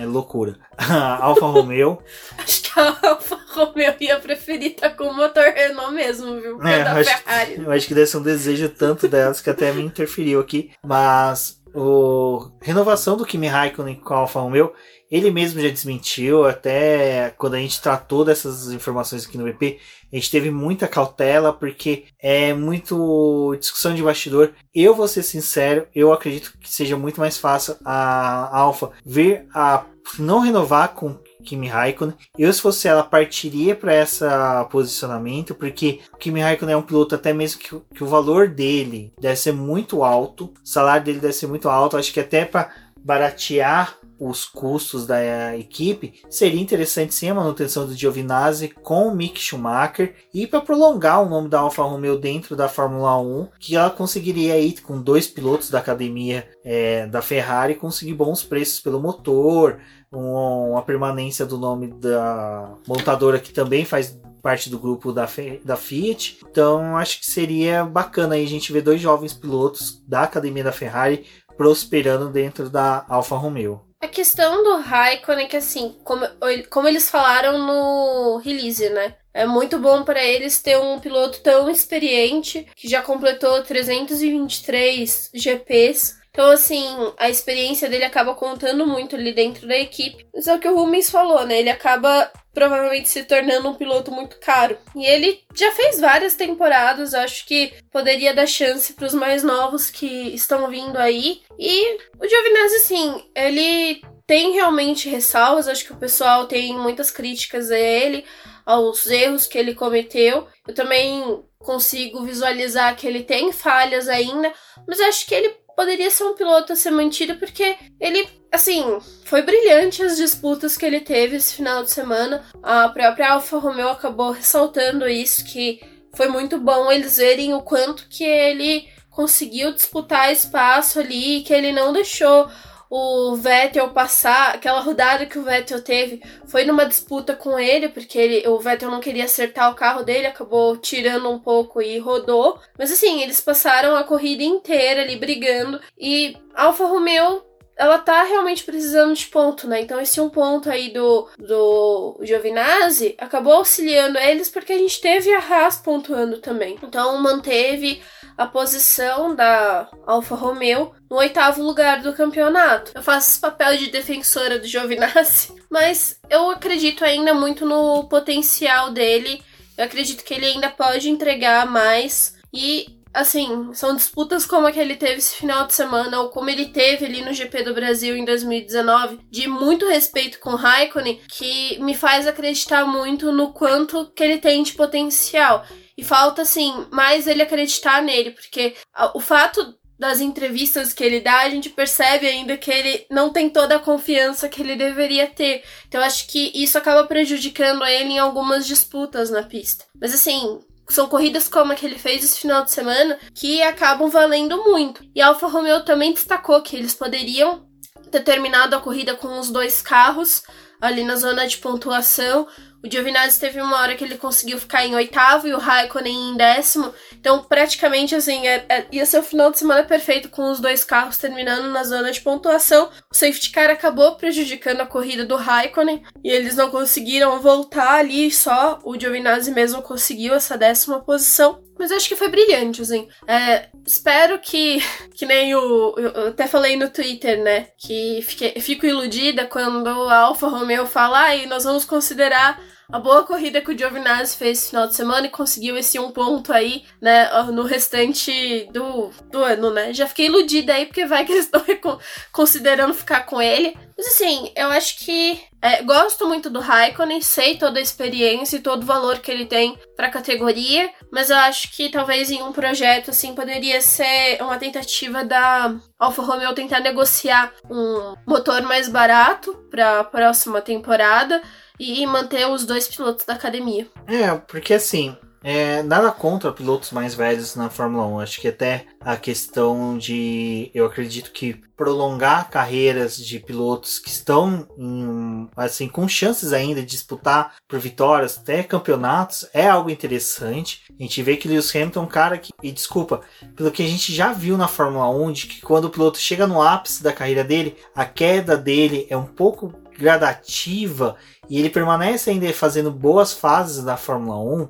É loucura. Alfa Romeo. Acho que a Alfa Romeo ia preferir estar tá com o motor Renault mesmo, viu? É, eu acho, eu acho que deve ser um desejo tanto delas que até me interferiu aqui. Mas o renovação do Kimi Raikkonen com a Alfa Romeo, ele mesmo já desmentiu, até quando a gente tratou dessas informações aqui no BP, a gente teve muita cautela, porque é muito discussão de bastidor. Eu vou ser sincero, eu acredito que seja muito mais fácil a Alfa vir a não renovar com Kimi Raikkonen. Eu, se fosse ela, partiria para esse posicionamento, porque o Kimi Raikkonen é um piloto até mesmo que, que, o valor dele deve ser muito alto, o salário dele deve ser muito alto. Acho que até para baratear os custos da equipe, seria interessante sim a manutenção do Giovinazzi com o Mick Schumacher e para prolongar o nome da Alfa Romeo dentro da Fórmula 1, que ela conseguiria ir com dois pilotos da academia é, da Ferrari conseguir bons preços pelo motor, uma permanência do nome da montadora que também faz parte do grupo da, da Fiat. Então acho que seria bacana aí a gente ver dois jovens pilotos da academia da Ferrari prosperando dentro da Alfa Romeo. A questão do Raikkonen é que, assim, como, como eles falaram no release, né? É muito bom para eles ter um piloto tão experiente que já completou 323 GPs. Então, assim, a experiência dele acaba contando muito ali dentro da equipe. Só que o Rubens falou, né? Ele acaba provavelmente se tornando um piloto muito caro. E ele já fez várias temporadas, acho que poderia dar chance para os mais novos que estão vindo aí. E o Giovinazzi, assim, ele tem realmente ressalvas, acho que o pessoal tem muitas críticas a ele, aos erros que ele cometeu. Eu também consigo visualizar que ele tem falhas ainda, mas acho que ele poderia ser um piloto a ser mantido porque ele, assim, foi brilhante as disputas que ele teve esse final de semana. A própria Alfa Romeo acabou ressaltando isso, que foi muito bom eles verem o quanto que ele conseguiu disputar espaço ali, que ele não deixou o Vettel passar, aquela rodada que o Vettel teve, foi numa disputa com ele, porque ele, o Vettel não queria acertar o carro dele, acabou tirando um pouco e rodou. Mas assim, eles passaram a corrida inteira ali brigando e Alfa Romeo ela tá realmente precisando de ponto, né? Então esse um ponto aí do, do Giovinazzi acabou auxiliando eles porque a gente teve a Haas pontuando também. Então manteve a posição da Alfa Romeo no oitavo lugar do campeonato. Eu faço esse papel de defensora do Giovinazzi, mas eu acredito ainda muito no potencial dele. Eu acredito que ele ainda pode entregar mais e assim, são disputas como a que ele teve esse final de semana, ou como ele teve ali no GP do Brasil em 2019, de muito respeito com Raikkonen, que me faz acreditar muito no quanto que ele tem de potencial. E falta, assim, mais ele acreditar nele, porque o fato das entrevistas que ele dá, a gente percebe ainda que ele não tem toda a confiança que ele deveria ter. Então acho que isso acaba prejudicando ele em algumas disputas na pista. Mas assim, são corridas como a que ele fez esse final de semana que acabam valendo muito. E a Alfa Romeo também destacou que eles poderiam ter terminado a corrida com os dois carros ali na zona de pontuação, o Giovinazzi teve uma hora que ele conseguiu ficar em oitavo e o Raikkonen em décimo. Então, praticamente, assim, é, é, ia ser o final de semana perfeito com os dois carros terminando na zona de pontuação. O safety car acabou prejudicando a corrida do Raikkonen e eles não conseguiram voltar ali, só o Giovinazzi mesmo conseguiu essa décima posição. Mas acho que foi brilhante, assim. É, espero que, que nem o. Eu até falei no Twitter, né? Que fique, fico iludida quando a Alfa Romeo fala, e nós vamos considerar a boa corrida que o Giovinazzi fez esse final de semana e conseguiu esse um ponto aí, né, no restante do, do ano, né? Já fiquei iludida aí, porque vai que eles estão considerando ficar com ele. Mas assim, eu acho que é, gosto muito do Raikkonen, sei toda a experiência e todo o valor que ele tem para a categoria, mas eu acho que talvez em um projeto assim poderia ser uma tentativa da Alfa Romeo tentar negociar um motor mais barato para a próxima temporada e manter os dois pilotos da academia. É, porque assim, é, nada contra pilotos mais velhos na Fórmula 1. Acho que até a questão de. Eu acredito que prolongar carreiras de pilotos que estão em, assim, com chances ainda de disputar por vitórias, até campeonatos, é algo interessante. A gente vê que Lewis Hamilton é um cara que. E desculpa, pelo que a gente já viu na Fórmula 1, de que quando o piloto chega no ápice da carreira dele, a queda dele é um pouco gradativa e ele permanece ainda fazendo boas fases da Fórmula 1,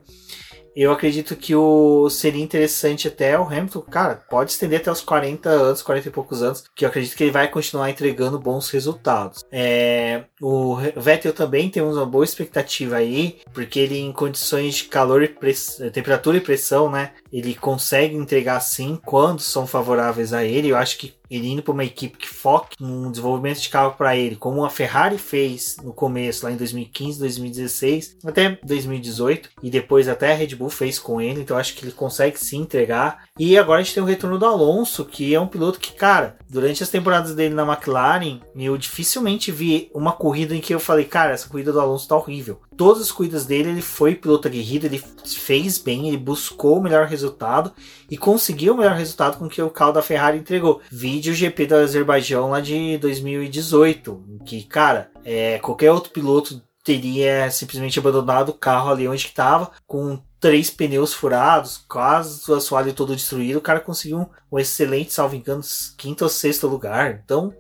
eu acredito que o seria interessante até o Hamilton, cara, pode estender até os 40 anos, 40 e poucos anos, que eu acredito que ele vai continuar entregando bons resultados. É, o Vettel também tem uma boa expectativa aí, porque ele em condições de calor e temperatura e pressão, né, ele consegue entregar sim quando são favoráveis a ele. Eu acho que ele indo para uma equipe que foque no desenvolvimento de carro para ele, como a Ferrari fez no começo, lá em 2015, 2016, até 2018, e depois até a Red Bull fez com ele, então acho que ele consegue se entregar. E agora a gente tem o retorno do Alonso, que é um piloto que, cara, durante as temporadas dele na McLaren, eu dificilmente vi uma corrida em que eu falei, cara, essa corrida do Alonso tá horrível. Todas as corridas dele, ele foi piloto aguerrido, ele fez bem, ele buscou o melhor resultado e conseguiu o melhor resultado com que o carro da Ferrari entregou. Vídeo GP do Azerbaijão lá de 2018, que, cara, é, qualquer outro piloto teria simplesmente abandonado o carro ali onde estava, com três pneus furados, quase o assoalho todo destruído. O cara conseguiu um, um, excelente, salvo engano, quinto ou sexto lugar. Então,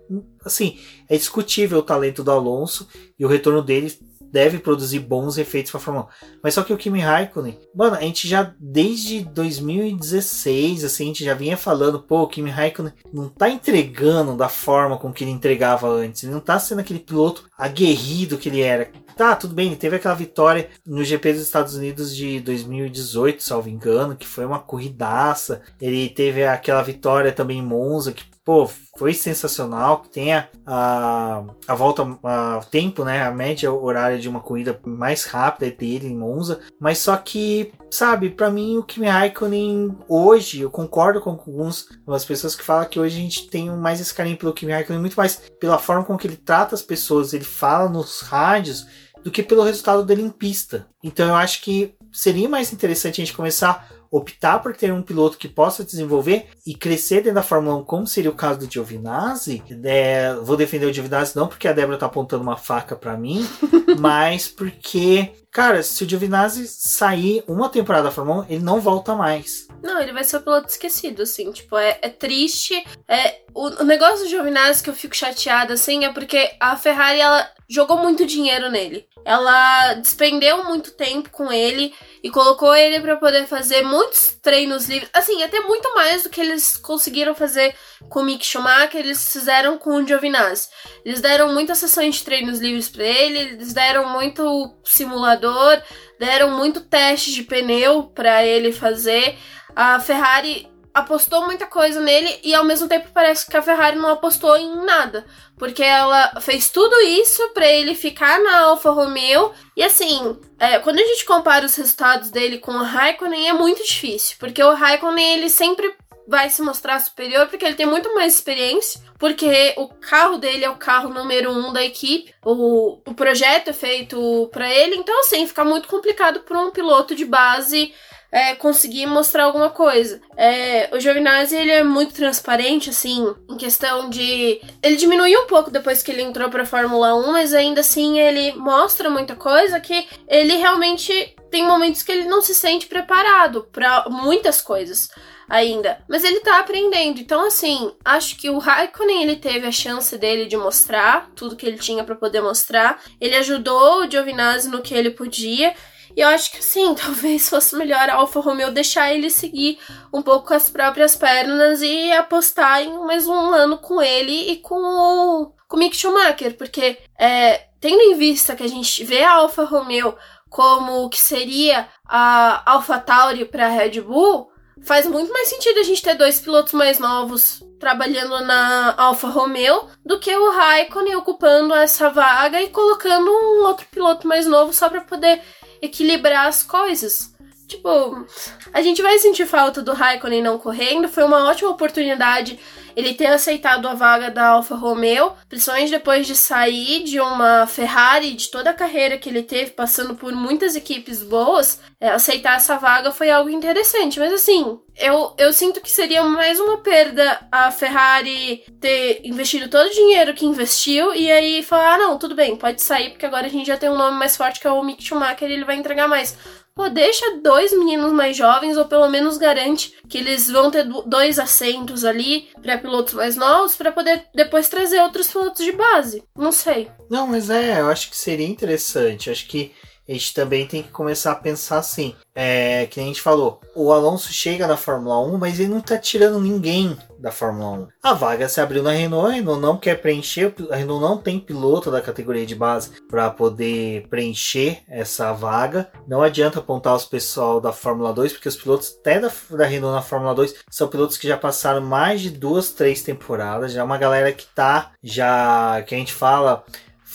assim, é discutível o talento do Alonso e o retorno dele deve produzir bons efeitos para Fórmula 1. Mas só que o Kimi Raikkonen, mano, a gente já desde 2016, assim, a gente já vinha falando, pô, o Kimi Raikkonen não tá entregando da forma com que ele entregava antes. Ele não tá sendo aquele piloto aguerrido que ele era. Tá, tudo bem, ele teve aquela vitória no GP dos Estados Unidos de 2018, salvo engano, que foi uma corridaça. Ele teve aquela vitória também em Monza, que pô, foi sensacional, que tenha a, a volta, o tempo, né, a média horária de uma corrida mais rápida dele em Monza, mas só que, sabe, para mim o Kimi Raikkonen hoje, eu concordo com alguns, algumas pessoas que falam que hoje a gente tem mais esse carinho pelo Kimi Raikkonen, muito mais pela forma com que ele trata as pessoas, ele fala nos rádios, do que pelo resultado dele em pista. Então eu acho que seria mais interessante a gente começar optar por ter um piloto que possa desenvolver e crescer dentro da Fórmula 1, como seria o caso do Giovinazzi. É, vou defender o Giovinazzi não porque a Débora tá apontando uma faca para mim, mas porque, cara, se o Giovinazzi sair uma temporada da Fórmula 1, ele não volta mais. Não, ele vai ser o piloto esquecido, assim. Tipo, é, é triste. É, o, o negócio do Giovinazzi que eu fico chateada, assim, é porque a Ferrari, ela jogou muito dinheiro nele. Ela despendeu muito tempo com ele e colocou ele para poder fazer muitos treinos livres. Assim, até muito mais do que eles conseguiram fazer com o Mick Schumacher, eles fizeram com o Giovinazzi. Eles deram muitas sessões de treinos livres para ele, eles deram muito simulador, deram muito teste de pneu para ele fazer. A Ferrari apostou muita coisa nele e ao mesmo tempo parece que a Ferrari não apostou em nada, porque ela fez tudo isso para ele ficar na Alfa Romeo. E assim, é, quando a gente compara os resultados dele com o Raikkonen é muito difícil, porque o Raikkonen ele sempre vai se mostrar superior porque ele tem muito mais experiência, porque o carro dele é o carro número um da equipe, o, o projeto é feito para ele, então assim fica muito complicado para um piloto de base é, conseguir mostrar alguma coisa. É, o Giovinazzi, ele é muito transparente, assim, em questão de... Ele diminuiu um pouco depois que ele entrou pra Fórmula 1, mas ainda assim ele mostra muita coisa que ele realmente tem momentos que ele não se sente preparado para muitas coisas ainda, mas ele tá aprendendo. Então assim, acho que o Raikkonen ele teve a chance dele de mostrar tudo que ele tinha para poder mostrar. Ele ajudou o Giovinazzi no que ele podia e eu acho que sim, talvez fosse melhor a Alfa Romeo deixar ele seguir um pouco com as próprias pernas e apostar em mais um ano com ele e com o, com o Mick Schumacher, porque é, tendo em vista que a gente vê a Alfa Romeo como o que seria a Alfa Tauri para a Red Bull, faz muito mais sentido a gente ter dois pilotos mais novos trabalhando na Alfa Romeo do que o Raikkonen ocupando essa vaga e colocando um outro piloto mais novo só para poder equilibrar as coisas. Tipo, a gente vai sentir falta do Raikkonen não correndo. Foi uma ótima oportunidade ele ter aceitado a vaga da Alfa Romeo, principalmente depois de sair de uma Ferrari, de toda a carreira que ele teve, passando por muitas equipes boas, é, aceitar essa vaga foi algo interessante. Mas assim, eu, eu sinto que seria mais uma perda a Ferrari ter investido todo o dinheiro que investiu e aí falar: ah, não, tudo bem, pode sair, porque agora a gente já tem um nome mais forte que é o Mick Schumacher e ele vai entregar mais pô, deixa dois meninos mais jovens, ou pelo menos garante que eles vão ter dois assentos ali para pilotos mais novos, para poder depois trazer outros pilotos de base. Não sei. Não, mas é, eu acho que seria interessante. Acho que a gente também tem que começar a pensar assim. É, que a gente falou, o Alonso chega na Fórmula 1, mas ele não tá tirando ninguém da Fórmula 1. A vaga se abriu na Renault, a Renault não quer preencher, a Renault não tem piloto da categoria de base para poder preencher essa vaga. Não adianta apontar os pessoal da Fórmula 2, porque os pilotos até da, da Renault na Fórmula 2 são pilotos que já passaram mais de duas, três temporadas, já é uma galera que tá já que a gente fala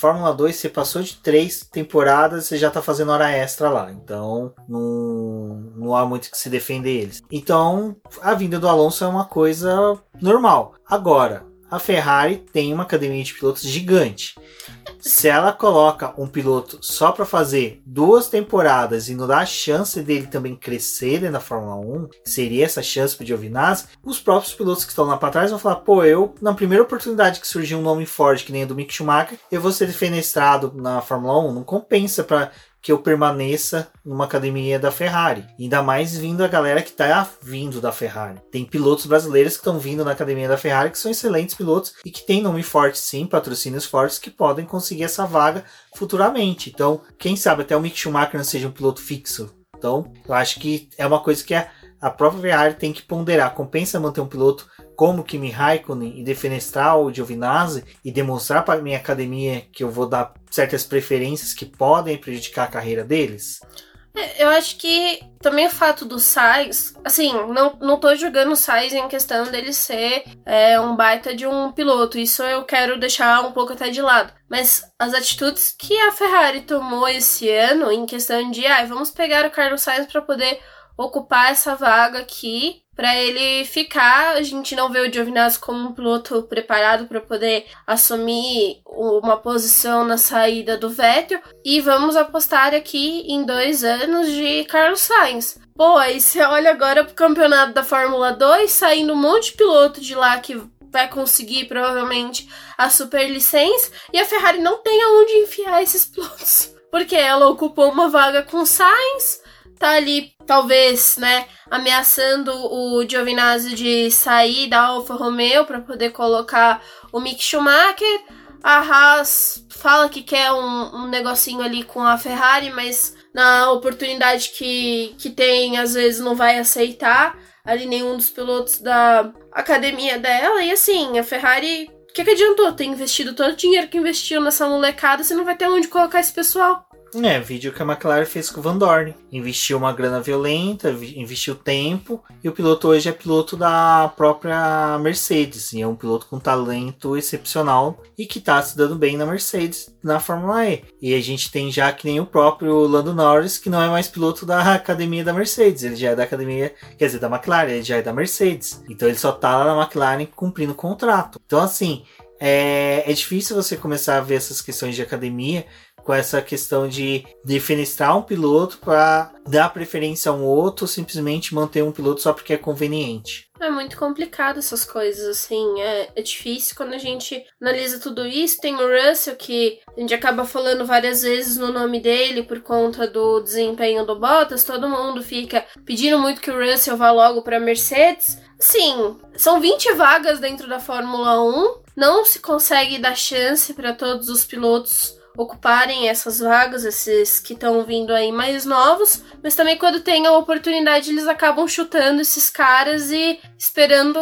Fórmula 2, você passou de três temporadas, você já tá fazendo hora extra lá. Então, não, não há muito que se defender eles. Então, a vinda do Alonso é uma coisa normal. Agora, a Ferrari tem uma academia de pilotos gigante. Se ela coloca um piloto só para fazer duas temporadas e não dá a chance dele também crescer na Fórmula 1, seria essa chance para o Giovinazzi, os próprios pilotos que estão lá para trás vão falar: pô, eu, na primeira oportunidade que surgiu um nome forte, que nem o do Mick Schumacher, eu vou ser defenestrado na Fórmula 1. Não compensa para que eu permaneça numa academia da Ferrari. Ainda mais vindo a galera que está vindo da Ferrari. Tem pilotos brasileiros que estão vindo na academia da Ferrari que são excelentes pilotos e que têm nome forte sim, patrocínios fortes que podem conseguir essa vaga futuramente. Então, quem sabe até o Mick Schumacher não seja um piloto fixo. Então, eu acho que é uma coisa que a própria Ferrari tem que ponderar. Compensa manter um piloto como Kimi Raikkonen e defenestrar o Giovinazzi e demonstrar para minha academia que eu vou dar certas preferências que podem prejudicar a carreira deles? É, eu acho que também o fato do Sainz, assim, não, não tô julgando o Sainz em questão dele ser é, um baita de um piloto, isso eu quero deixar um pouco até de lado. Mas as atitudes que a Ferrari tomou esse ano em questão de, ah, vamos pegar o Carlos Sainz para poder ocupar essa vaga aqui para ele ficar. A gente não vê o Giovinazzi como um piloto preparado para poder assumir uma posição na saída do Vettel. E vamos apostar aqui em dois anos de Carlos Sainz. Pô, aí você olha agora pro campeonato da Fórmula 2, saindo um monte de piloto de lá que vai conseguir provavelmente a superlicença e a Ferrari não tem aonde enfiar esses pilotos. Porque ela ocupou uma vaga com Sainz, tá ali, talvez, né, ameaçando o Giovinazzi de sair da Alfa Romeo para poder colocar o Mick Schumacher. A Haas fala que quer um, um negocinho ali com a Ferrari, mas na oportunidade que, que tem, às vezes não vai aceitar ali nenhum dos pilotos da academia dela. E assim, a Ferrari, o que, que adiantou ter investido todo o dinheiro que investiu nessa molecada se não vai ter onde colocar esse pessoal? É, vídeo que a McLaren fez com o Van Dorn. Investiu uma grana violenta, investiu tempo, e o piloto hoje é piloto da própria Mercedes. E é um piloto com talento excepcional e que está se dando bem na Mercedes, na Fórmula E. E a gente tem já que nem o próprio Lando Norris, que não é mais piloto da academia da Mercedes. Ele já é da academia, quer dizer, da McLaren, ele já é da Mercedes. Então ele só tá lá na McLaren cumprindo o contrato. Então, assim, é, é difícil você começar a ver essas questões de academia com essa questão de defenestrar um piloto para dar preferência a um outro, ou simplesmente manter um piloto só porque é conveniente. É muito complicado essas coisas, assim. É, é, difícil quando a gente analisa tudo isso. Tem o Russell, que a gente acaba falando várias vezes no nome dele por conta do desempenho do Bottas. Todo mundo fica pedindo muito que o Russell vá logo para Mercedes. Sim, são 20 vagas dentro da Fórmula 1. Não se consegue dar chance para todos os pilotos ocuparem essas vagas, esses que estão vindo aí mais novos, mas também quando tem a oportunidade eles acabam chutando esses caras e esperando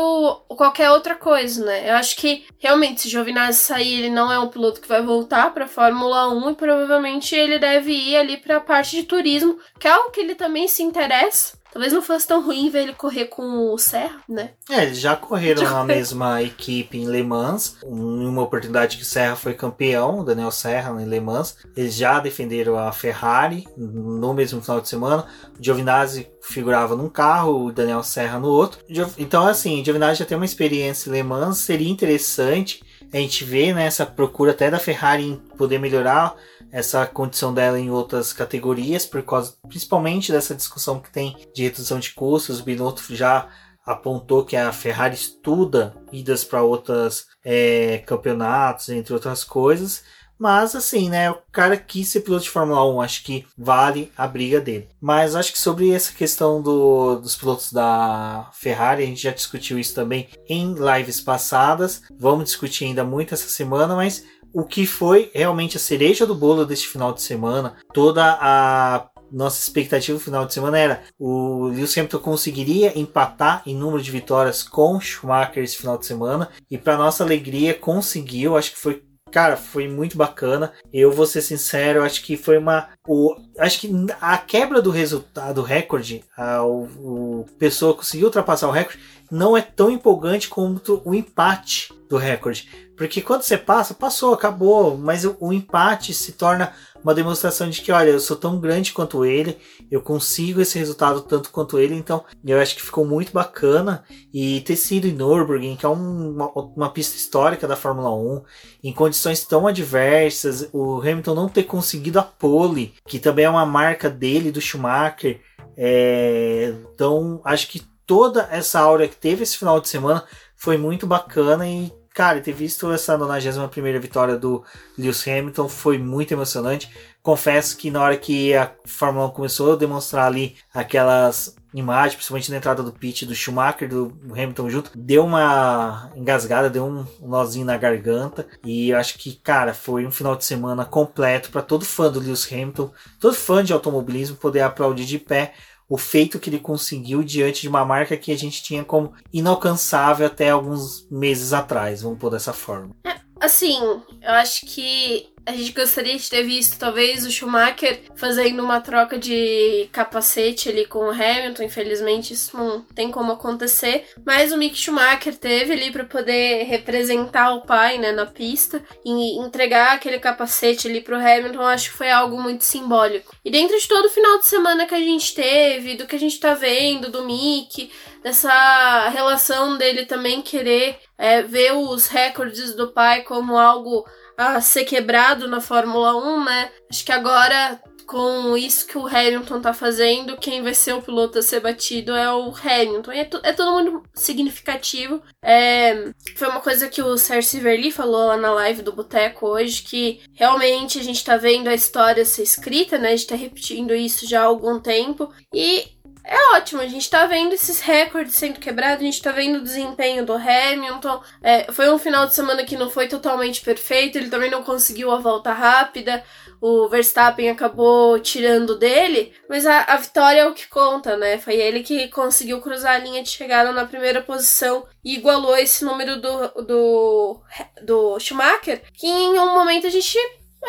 qualquer outra coisa, né? Eu acho que realmente se Giovinazzi sair, ele não é um piloto que vai voltar para Fórmula 1 e provavelmente ele deve ir ali para a parte de turismo, que é algo que ele também se interessa. Talvez não fosse tão ruim ver ele correr com o Serra, né? É, eles já correram já na mesma equipe em Le Mans. Em uma oportunidade que o Serra foi campeão, o Daniel Serra em Le Mans. Eles já defenderam a Ferrari no mesmo final de semana. O Giovinazzi figurava num carro, o Daniel Serra no outro. Então, assim, o Giovinazzi já tem uma experiência em Le Mans. Seria interessante a gente ver né, essa procura até da Ferrari em poder melhorar essa condição dela em outras categorias, por causa principalmente dessa discussão que tem de redução de custos. O Binotto já apontou que a Ferrari estuda idas para outros é, campeonatos, entre outras coisas. Mas assim, né? O cara quis ser piloto de Fórmula 1, acho que vale a briga dele. Mas acho que sobre essa questão do, dos pilotos da Ferrari, a gente já discutiu isso também em lives passadas. Vamos discutir ainda muito essa semana, mas o que foi realmente a cereja do bolo deste final de semana, toda a nossa expectativa no final de semana era o Lewis Hamilton conseguiria empatar em número de vitórias com Schumacher esse final de semana e para nossa alegria conseguiu, acho que foi Cara, foi muito bacana. Eu vou ser sincero, acho que foi uma. O, acho que a quebra do resultado, recorde, a, o, o pessoa conseguiu ultrapassar o recorde, não é tão empolgante quanto o empate do recorde. Porque quando você passa, passou, acabou. Mas o, o empate se torna uma demonstração de que, olha, eu sou tão grande quanto ele, eu consigo esse resultado tanto quanto ele, então eu acho que ficou muito bacana. E ter sido em Nürburgring, que é um, uma, uma, pista histórica da Fórmula 1, em condições tão adversas, o Hamilton não ter conseguido a pole, que também é uma marca dele, do Schumacher. É, então, acho que toda essa aura que teve esse final de semana foi muito bacana e cara, ter visto essa 91 vitória do Lewis Hamilton foi muito emocionante. Confesso que na hora que a Fórmula 1 começou a demonstrar ali aquelas imagens, principalmente na entrada do pit do Schumacher, do Hamilton junto, deu uma engasgada, deu um nozinho na garganta. E acho que, cara, foi um final de semana completo para todo fã do Lewis Hamilton, todo fã de automobilismo poder aplaudir de pé o feito que ele conseguiu diante de uma marca que a gente tinha como inalcançável até alguns meses atrás, vamos pôr dessa forma. É, assim, eu acho que a gente gostaria de ter visto talvez o Schumacher fazendo uma troca de capacete ali com o Hamilton. Infelizmente isso não tem como acontecer, mas o Mick Schumacher teve ali para poder representar o pai, né, na pista e entregar aquele capacete ali pro Hamilton. Acho que foi algo muito simbólico. E dentro de todo o final de semana que a gente teve, do que a gente tá vendo do Mick, dessa relação dele também querer é, ver os recordes do pai como algo a ser quebrado na Fórmula 1, né? Acho que agora, com isso que o Hamilton tá fazendo, quem vai ser o piloto a ser batido é o Hamilton. E é, é todo mundo significativo. É, foi uma coisa que o Cersei Verli falou lá na live do Boteco hoje, que realmente a gente tá vendo a história ser escrita, né? A gente tá repetindo isso já há algum tempo. E é ótimo, a gente tá vendo esses recordes sendo quebrados, a gente tá vendo o desempenho do Hamilton. É, foi um final de semana que não foi totalmente perfeito, ele também não conseguiu a volta rápida, o Verstappen acabou tirando dele, mas a, a vitória é o que conta, né? Foi ele que conseguiu cruzar a linha de chegada na primeira posição e igualou esse número do, do, do Schumacher, que em um momento a gente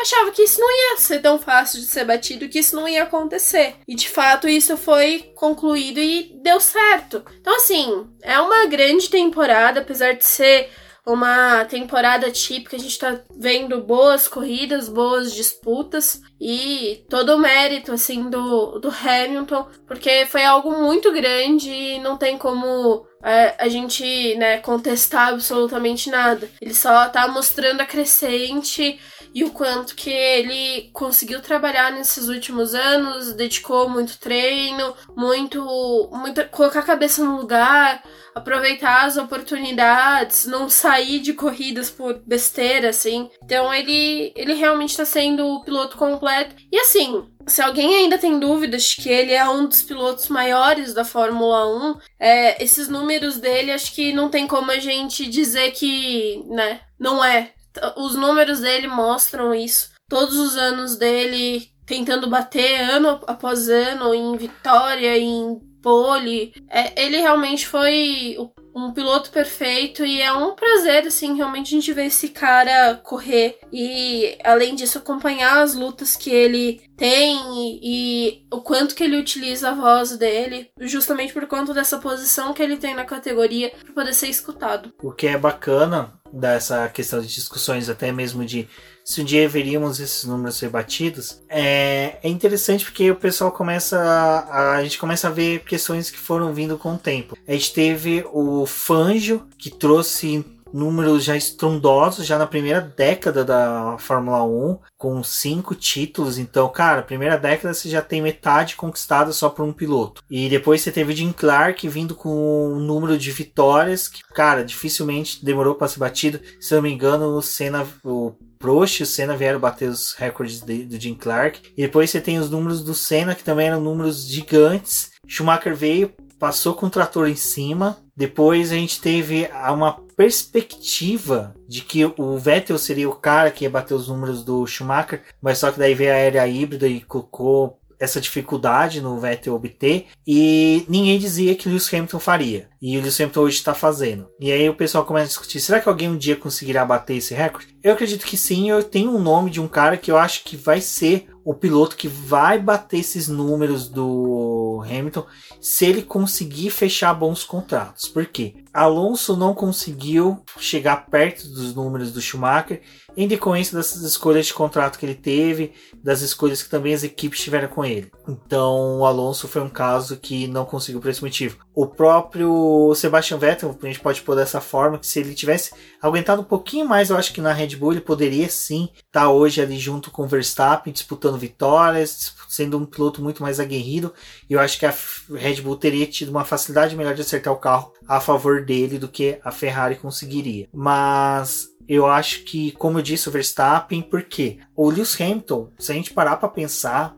achava que isso não ia ser tão fácil de ser batido, que isso não ia acontecer. E de fato isso foi concluído e deu certo. Então, assim, é uma grande temporada, apesar de ser uma temporada típica, a gente tá vendo boas corridas, boas disputas e todo o mérito assim do, do Hamilton, porque foi algo muito grande e não tem como é, a gente né, contestar absolutamente nada. Ele só tá mostrando a crescente e o quanto que ele conseguiu trabalhar nesses últimos anos, dedicou muito treino, muito, muito colocar a cabeça no lugar, aproveitar as oportunidades, não sair de corridas por besteira, assim. Então ele, ele realmente está sendo o piloto completo. E assim, se alguém ainda tem dúvidas que ele é um dos pilotos maiores da Fórmula 1, é, esses números dele acho que não tem como a gente dizer que, né, não é os números dele mostram isso. Todos os anos dele tentando bater ano após ano em vitória, em pole. É, ele realmente foi um piloto perfeito e é um prazer, assim, realmente a gente ver esse cara correr e, além disso, acompanhar as lutas que ele tem e, e, o quanto que ele utiliza a voz dele, justamente por conta dessa posição que ele tem na categoria para poder ser escutado. O que é bacana dessa questão de discussões, até mesmo de se um dia veríamos esses números ser batidos, é, é interessante porque o pessoal começa a, a gente começa a ver questões que foram vindo com o tempo. A gente teve o Fangio que trouxe números já estrondosos já na primeira década da Fórmula 1, com cinco títulos. Então, cara, primeira década você já tem metade conquistada só por um piloto. E depois você teve o Jim Clark vindo com um número de vitórias que, cara, dificilmente demorou para ser batido. Se eu não me engano, o Senna, o Prost e o Senna vieram bater os recordes de, do Jim Clark. E depois você tem os números do Senna, que também eram números gigantes. Schumacher veio, passou com o trator em cima depois a gente teve uma perspectiva de que o Vettel seria o cara que ia bater os números do Schumacher, mas só que daí veio a era híbrida e colocou essa dificuldade no Vettel obter e ninguém dizia que Lewis Hamilton faria. E o Lewis Hamilton hoje está fazendo. E aí o pessoal começa a discutir: será que alguém um dia conseguirá bater esse recorde? Eu acredito que sim. Eu tenho um nome de um cara que eu acho que vai ser o piloto que vai bater esses números do Hamilton se ele conseguir fechar bons contratos. Por quê? Alonso não conseguiu chegar perto dos números do Schumacher em decorrência dessas escolhas de contrato que ele teve, das escolhas que também as equipes tiveram com ele. Então, o Alonso foi um caso que não conseguiu por esse motivo. O próprio Sebastian Vettel, a gente pode pôr dessa forma, que se ele tivesse aguentado um pouquinho mais, eu acho que na Red Bull ele poderia sim estar tá hoje ali junto com o Verstappen, disputando vitórias, sendo um piloto muito mais aguerrido. E eu acho que a Red Bull teria tido uma facilidade melhor de acertar o carro a favor dele do que a Ferrari conseguiria. Mas eu acho que, como eu disse, o Verstappen, porque o Lewis Hamilton, se a gente parar para pensar,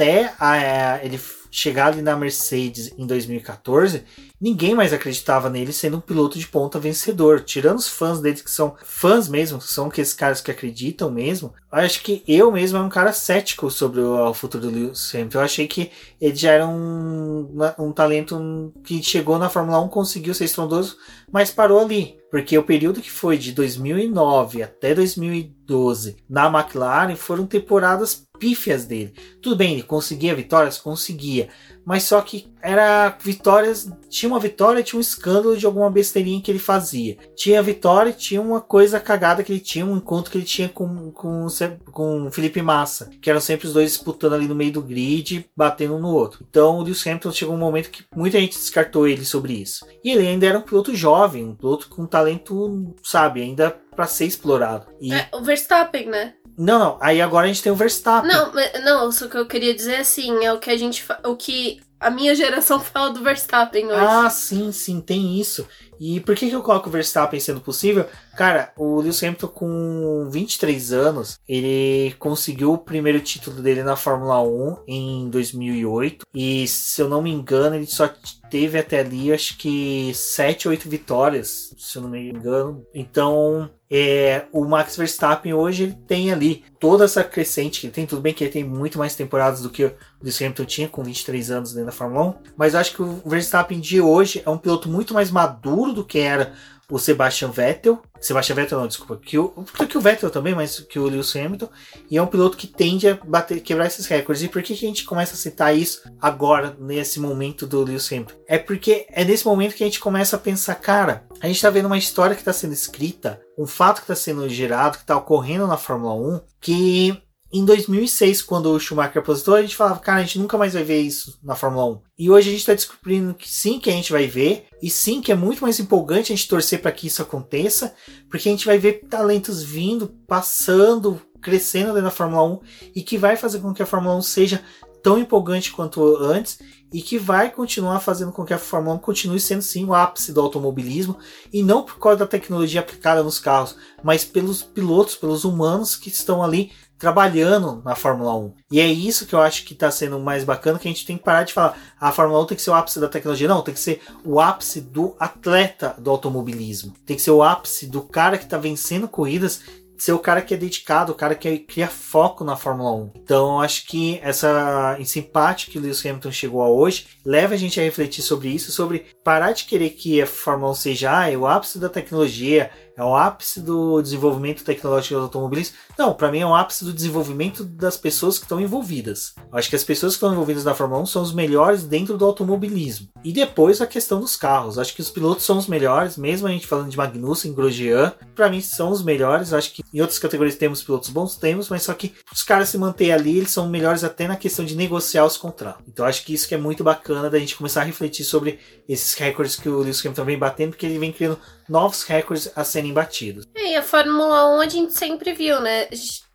até a, é, ele chegar ali na Mercedes em 2014, ninguém mais acreditava nele sendo um piloto de ponta vencedor. Tirando os fãs dele, que são fãs mesmo, que são aqueles caras que acreditam mesmo. Acho que eu mesmo era um cara cético sobre o, futuro do Lewis Hamilton. Eu achei que ele já era um, um talento que chegou na Fórmula 1, conseguiu ser estrondoso, mas parou ali. Porque o período que foi de 2009 até 2012 na McLaren foram temporadas pífias dele. Tudo bem, ele conseguia vitórias? Conseguia mas só que era vitórias, tinha uma vitória, tinha um escândalo de alguma besteirinha que ele fazia. Tinha vitória, tinha uma coisa cagada que ele tinha, um encontro que ele tinha com com com Felipe Massa, que eram sempre os dois disputando ali no meio do grid, batendo um no outro. Então o Lewis Hamilton chegou um momento que muita gente descartou ele sobre isso. E ele ainda era um piloto jovem, um piloto com talento, sabe, ainda para ser explorado. E... É, o Verstappen, né? Não, não. Aí agora a gente tem o Verstappen. Não, não, só que eu queria dizer assim, é o que a gente o que a minha geração fala do Verstappen hoje. Ah, sim, sim, tem isso. E por que, que eu coloco o Verstappen sendo possível? Cara, o Lewis Hamilton com 23 anos, ele conseguiu o primeiro título dele na Fórmula 1 em 2008. E se eu não me engano, ele só teve até ali, acho que 7, 8 vitórias, se eu não me engano. Então, é, o Max Verstappen hoje ele tem ali toda essa crescente que ele tem. Tudo bem que ele tem muito mais temporadas do que o Lewis Hamilton tinha com 23 anos dentro da Fórmula 1. Mas eu acho que o Verstappen de hoje é um piloto muito mais maduro do que era o Sebastian Vettel. Sebastian Vettel não, desculpa. Que o, que o Vettel também, mas que o Lewis Hamilton. E é um piloto que tende a bater, quebrar esses recordes. E por que, que a gente começa a citar isso agora, nesse momento do Lewis Hamilton? É porque é nesse momento que a gente começa a pensar, cara, a gente está vendo uma história que está sendo escrita, um fato que está sendo gerado, que está ocorrendo na Fórmula 1, que em 2006, quando o Schumacher aposentou, a gente falava, cara, a gente nunca mais vai ver isso na Fórmula 1. E hoje a gente está descobrindo que sim, que a gente vai ver, e sim, que é muito mais empolgante a gente torcer para que isso aconteça, porque a gente vai ver talentos vindo, passando, crescendo dentro da Fórmula 1, e que vai fazer com que a Fórmula 1 seja tão empolgante quanto antes e que vai continuar fazendo com que a Fórmula 1 continue sendo sim o ápice do automobilismo e não por causa da tecnologia aplicada nos carros, mas pelos pilotos, pelos humanos que estão ali trabalhando na Fórmula 1. E é isso que eu acho que está sendo mais bacana, que a gente tem que parar de falar ah, a Fórmula 1 tem que ser o ápice da tecnologia. Não, tem que ser o ápice do atleta do automobilismo. Tem que ser o ápice do cara que está vencendo corridas ser o cara que é dedicado, o cara que cria foco na Fórmula 1. Então, eu acho que essa, esse empate que o Lewis Hamilton chegou a hoje leva a gente a refletir sobre isso, sobre parar de querer que a Fórmula 1 seja ah, é o ápice da tecnologia, é o ápice do desenvolvimento tecnológico dos automobilistas. Não, para mim é o ápice do desenvolvimento das pessoas que estão envolvidas. Eu acho que as pessoas que estão envolvidas na Fórmula 1 são os melhores dentro do automobilismo. E depois a questão dos carros. Eu acho que os pilotos são os melhores, mesmo a gente falando de Magnussen, Grosjean, para mim são os melhores. Eu acho que em outras categorias temos pilotos bons, temos, mas só que os caras se manter ali, eles são melhores até na questão de negociar os contratos. Então acho que isso que é muito bacana da gente começar a refletir sobre esses recordes que o Lewis Hamilton vem batendo, porque ele vem criando novos recordes a serem batidos. É, e a Fórmula 1 a gente sempre viu, né?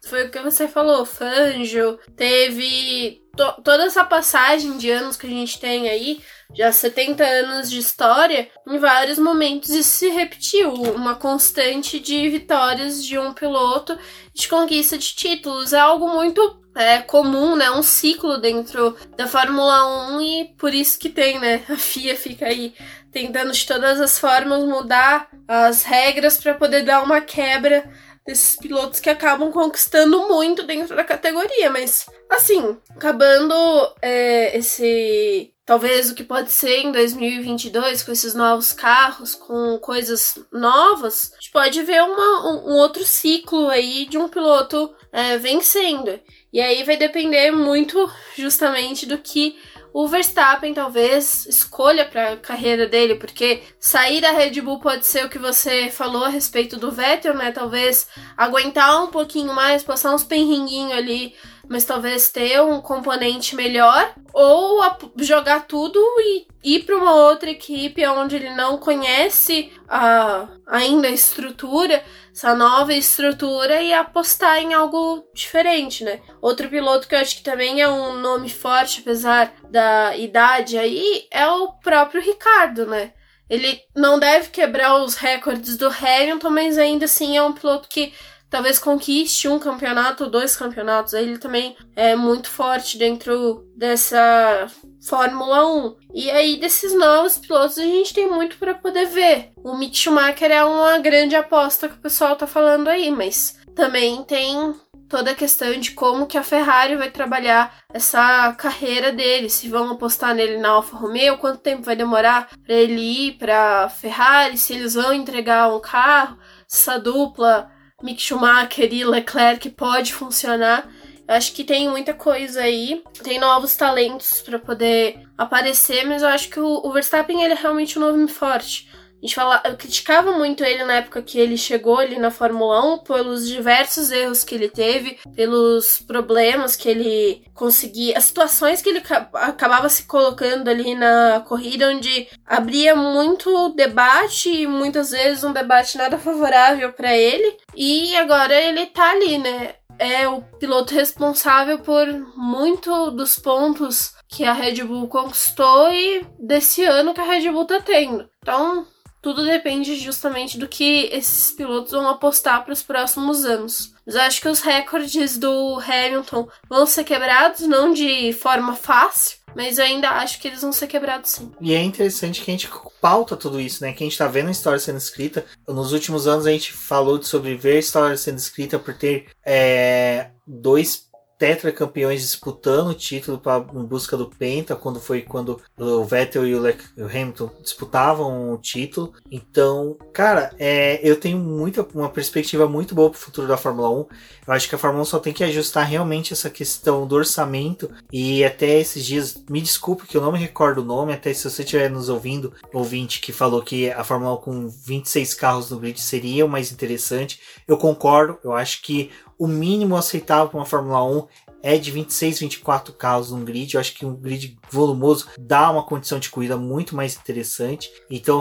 Foi o que você falou, Fangio, teve to toda essa passagem de anos que a gente tem aí, já 70 anos de história, em vários momentos isso se repetiu, uma constante de vitórias de um piloto de conquista de títulos. É algo muito é, comum, né? Um ciclo dentro da Fórmula 1 e por isso que tem, né? A FIA fica aí tentando de todas as formas mudar as regras para poder dar uma quebra desses pilotos que acabam conquistando muito dentro da categoria, mas assim, acabando é, esse talvez o que pode ser em 2022 com esses novos carros, com coisas novas, a gente pode ver uma, um, um outro ciclo aí de um piloto é, vencendo. E aí vai depender muito justamente do que o Verstappen talvez escolha para a carreira dele, porque sair da Red Bull pode ser o que você falou a respeito do Vettel, né? Talvez aguentar um pouquinho mais, passar uns penringuinhos ali mas talvez ter um componente melhor, ou jogar tudo e ir para uma outra equipe onde ele não conhece a, ainda a estrutura, essa nova estrutura, e apostar em algo diferente, né? Outro piloto que eu acho que também é um nome forte, apesar da idade aí, é o próprio Ricardo, né? Ele não deve quebrar os recordes do Hamilton, mas ainda assim é um piloto que talvez conquiste um campeonato, dois campeonatos. Ele também é muito forte dentro dessa Fórmula 1. E aí, desses novos pilotos, a gente tem muito para poder ver. O Mick Schumacher é uma grande aposta que o pessoal tá falando aí, mas também tem toda a questão de como que a Ferrari vai trabalhar essa carreira dele, se vão apostar nele na Alfa Romeo, quanto tempo vai demorar para ele ir para Ferrari, se eles vão entregar um carro, essa dupla Mick Schumacher e Leclerc pode funcionar. Eu acho que tem muita coisa aí, tem novos talentos para poder aparecer, mas eu acho que o, o Verstappen ele é realmente um nome forte. A gente fala, eu criticava muito ele na época que ele chegou ali na Fórmula 1 pelos diversos erros que ele teve, pelos problemas que ele conseguia, as situações que ele acabava se colocando ali na corrida, onde abria muito debate e muitas vezes um debate nada favorável para ele. E agora ele tá ali, né? É o piloto responsável por muito dos pontos que a Red Bull conquistou e desse ano que a Red Bull tá tendo. Então, tudo depende justamente do que esses pilotos vão apostar para os próximos anos. Mas acho que os recordes do Hamilton vão ser quebrados, não de forma fácil, mas ainda acho que eles vão ser quebrados sim. E é interessante que a gente pauta tudo isso, né? Que a gente tá vendo a história sendo escrita. Nos últimos anos a gente falou sobre ver a história sendo escrita por ter é, dois tetracampeões disputando o título pra, em busca do Penta, quando foi quando o Vettel e o, Le o Hamilton disputavam o título. Então, cara, é, eu tenho muita, uma perspectiva muito boa para o futuro da Fórmula 1. Eu acho que a Fórmula 1 só tem que ajustar realmente essa questão do orçamento. E até esses dias, me desculpe que eu não me recordo o nome, até se você estiver nos ouvindo, ouvinte que falou que a Fórmula 1 com 26 carros no grid seria o mais interessante. Eu concordo, eu acho que o mínimo aceitável para uma Fórmula 1 é de 26, 24 carros no grid. Eu acho que um grid volumoso dá uma condição de corrida muito mais interessante. Então,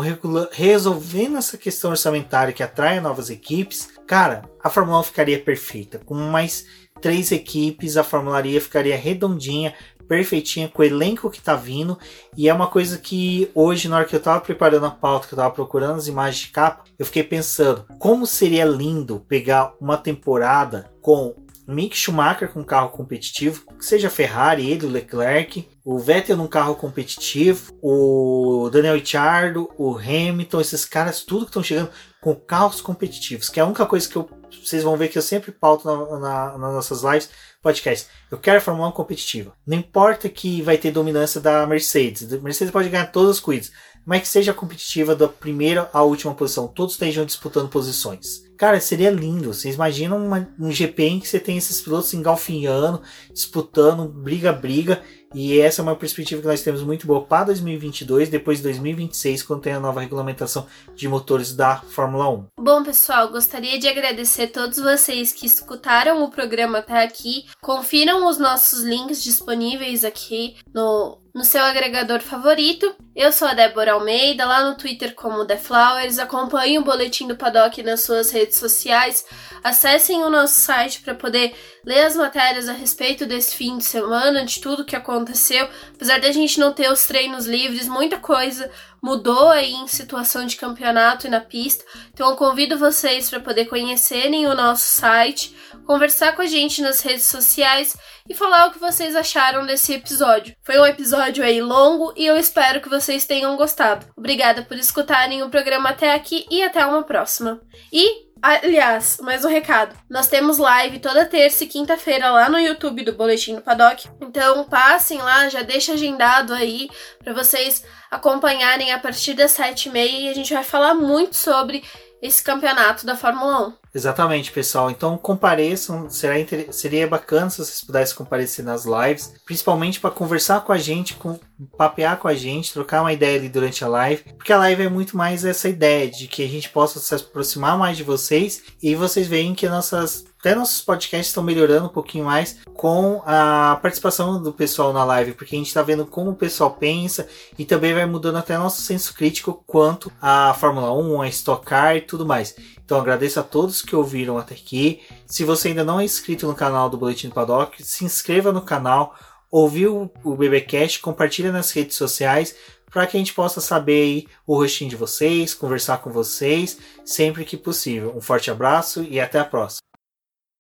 resolvendo essa questão orçamentária que atrai novas equipes, cara, a Fórmula 1 ficaria perfeita. Com mais três equipes, a Fórmula E ficaria redondinha, perfeitinha com o elenco que tá vindo. E é uma coisa que hoje, na hora que eu tava preparando a pauta, que eu tava procurando as imagens de capa, eu fiquei pensando como seria lindo pegar uma temporada com Mick Schumacher com carro competitivo, seja Ferrari, ele, o Leclerc, o Vettel num carro competitivo, o Daniel Ricciardo, o Hamilton, esses caras, tudo que estão chegando com carros competitivos, que é a única coisa que eu, vocês vão ver que eu sempre pauto na, na, nas nossas lives, podcast. Eu quero a Fórmula 1 competitiva. Não importa que vai ter dominância da Mercedes. A Mercedes pode ganhar todas as corridas, mas que seja competitiva da primeira à última posição. Todos estejam disputando posições. Cara, seria lindo. Vocês imaginam uma, um GP em que você tem esses pilotos engalfinhando, disputando, briga briga. E essa é uma perspectiva que nós temos muito boa para 2022, depois de 2026, quando tem a nova regulamentação de motores da Fórmula 1. Bom, pessoal, gostaria de agradecer a todos vocês que escutaram o programa até aqui. Confiram os nossos links disponíveis aqui no no seu agregador favorito. Eu sou a Débora Almeida, lá no Twitter como The Flowers. Acompanhe o Boletim do Paddock nas suas redes sociais. Acessem o nosso site para poder ler as matérias a respeito desse fim de semana, de tudo que aconteceu. Apesar da gente não ter os treinos livres, muita coisa mudou aí em situação de campeonato e na pista. Então eu convido vocês para poder conhecerem o nosso site, conversar com a gente nas redes sociais e falar o que vocês acharam desse episódio. Foi um episódio aí longo e eu espero que vocês tenham gostado. Obrigada por escutarem o programa até aqui e até uma próxima. E Aliás, mais um recado. Nós temos live toda terça e quinta-feira lá no YouTube do Boletim do Paddock. Então passem lá, já deixa agendado aí para vocês acompanharem a partir das sete e meia e a gente vai falar muito sobre esse campeonato da Fórmula 1. Exatamente, pessoal. Então compareçam, será inter... seria bacana se vocês pudessem comparecer nas lives, principalmente para conversar com a gente, com... papear com a gente, trocar uma ideia ali durante a live, porque a live é muito mais essa ideia de que a gente possa se aproximar mais de vocês e vocês veem que nossas até nossos podcasts estão melhorando um pouquinho mais com a participação do pessoal na live, porque a gente está vendo como o pessoal pensa e também vai mudando até nosso senso crítico quanto à Fórmula 1, a Stock Car e tudo mais. Então agradeço a todos que ouviram até aqui. Se você ainda não é inscrito no canal do Boletim do Paddock, se inscreva no canal, ouviu o BBcast, compartilha nas redes sociais para que a gente possa saber o rostinho de vocês, conversar com vocês sempre que possível. Um forte abraço e até a próxima.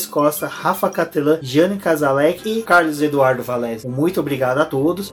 Thaís Costa, Rafa Catelan, Jane Casalec e Carlos Eduardo Valese. Muito obrigado a todos.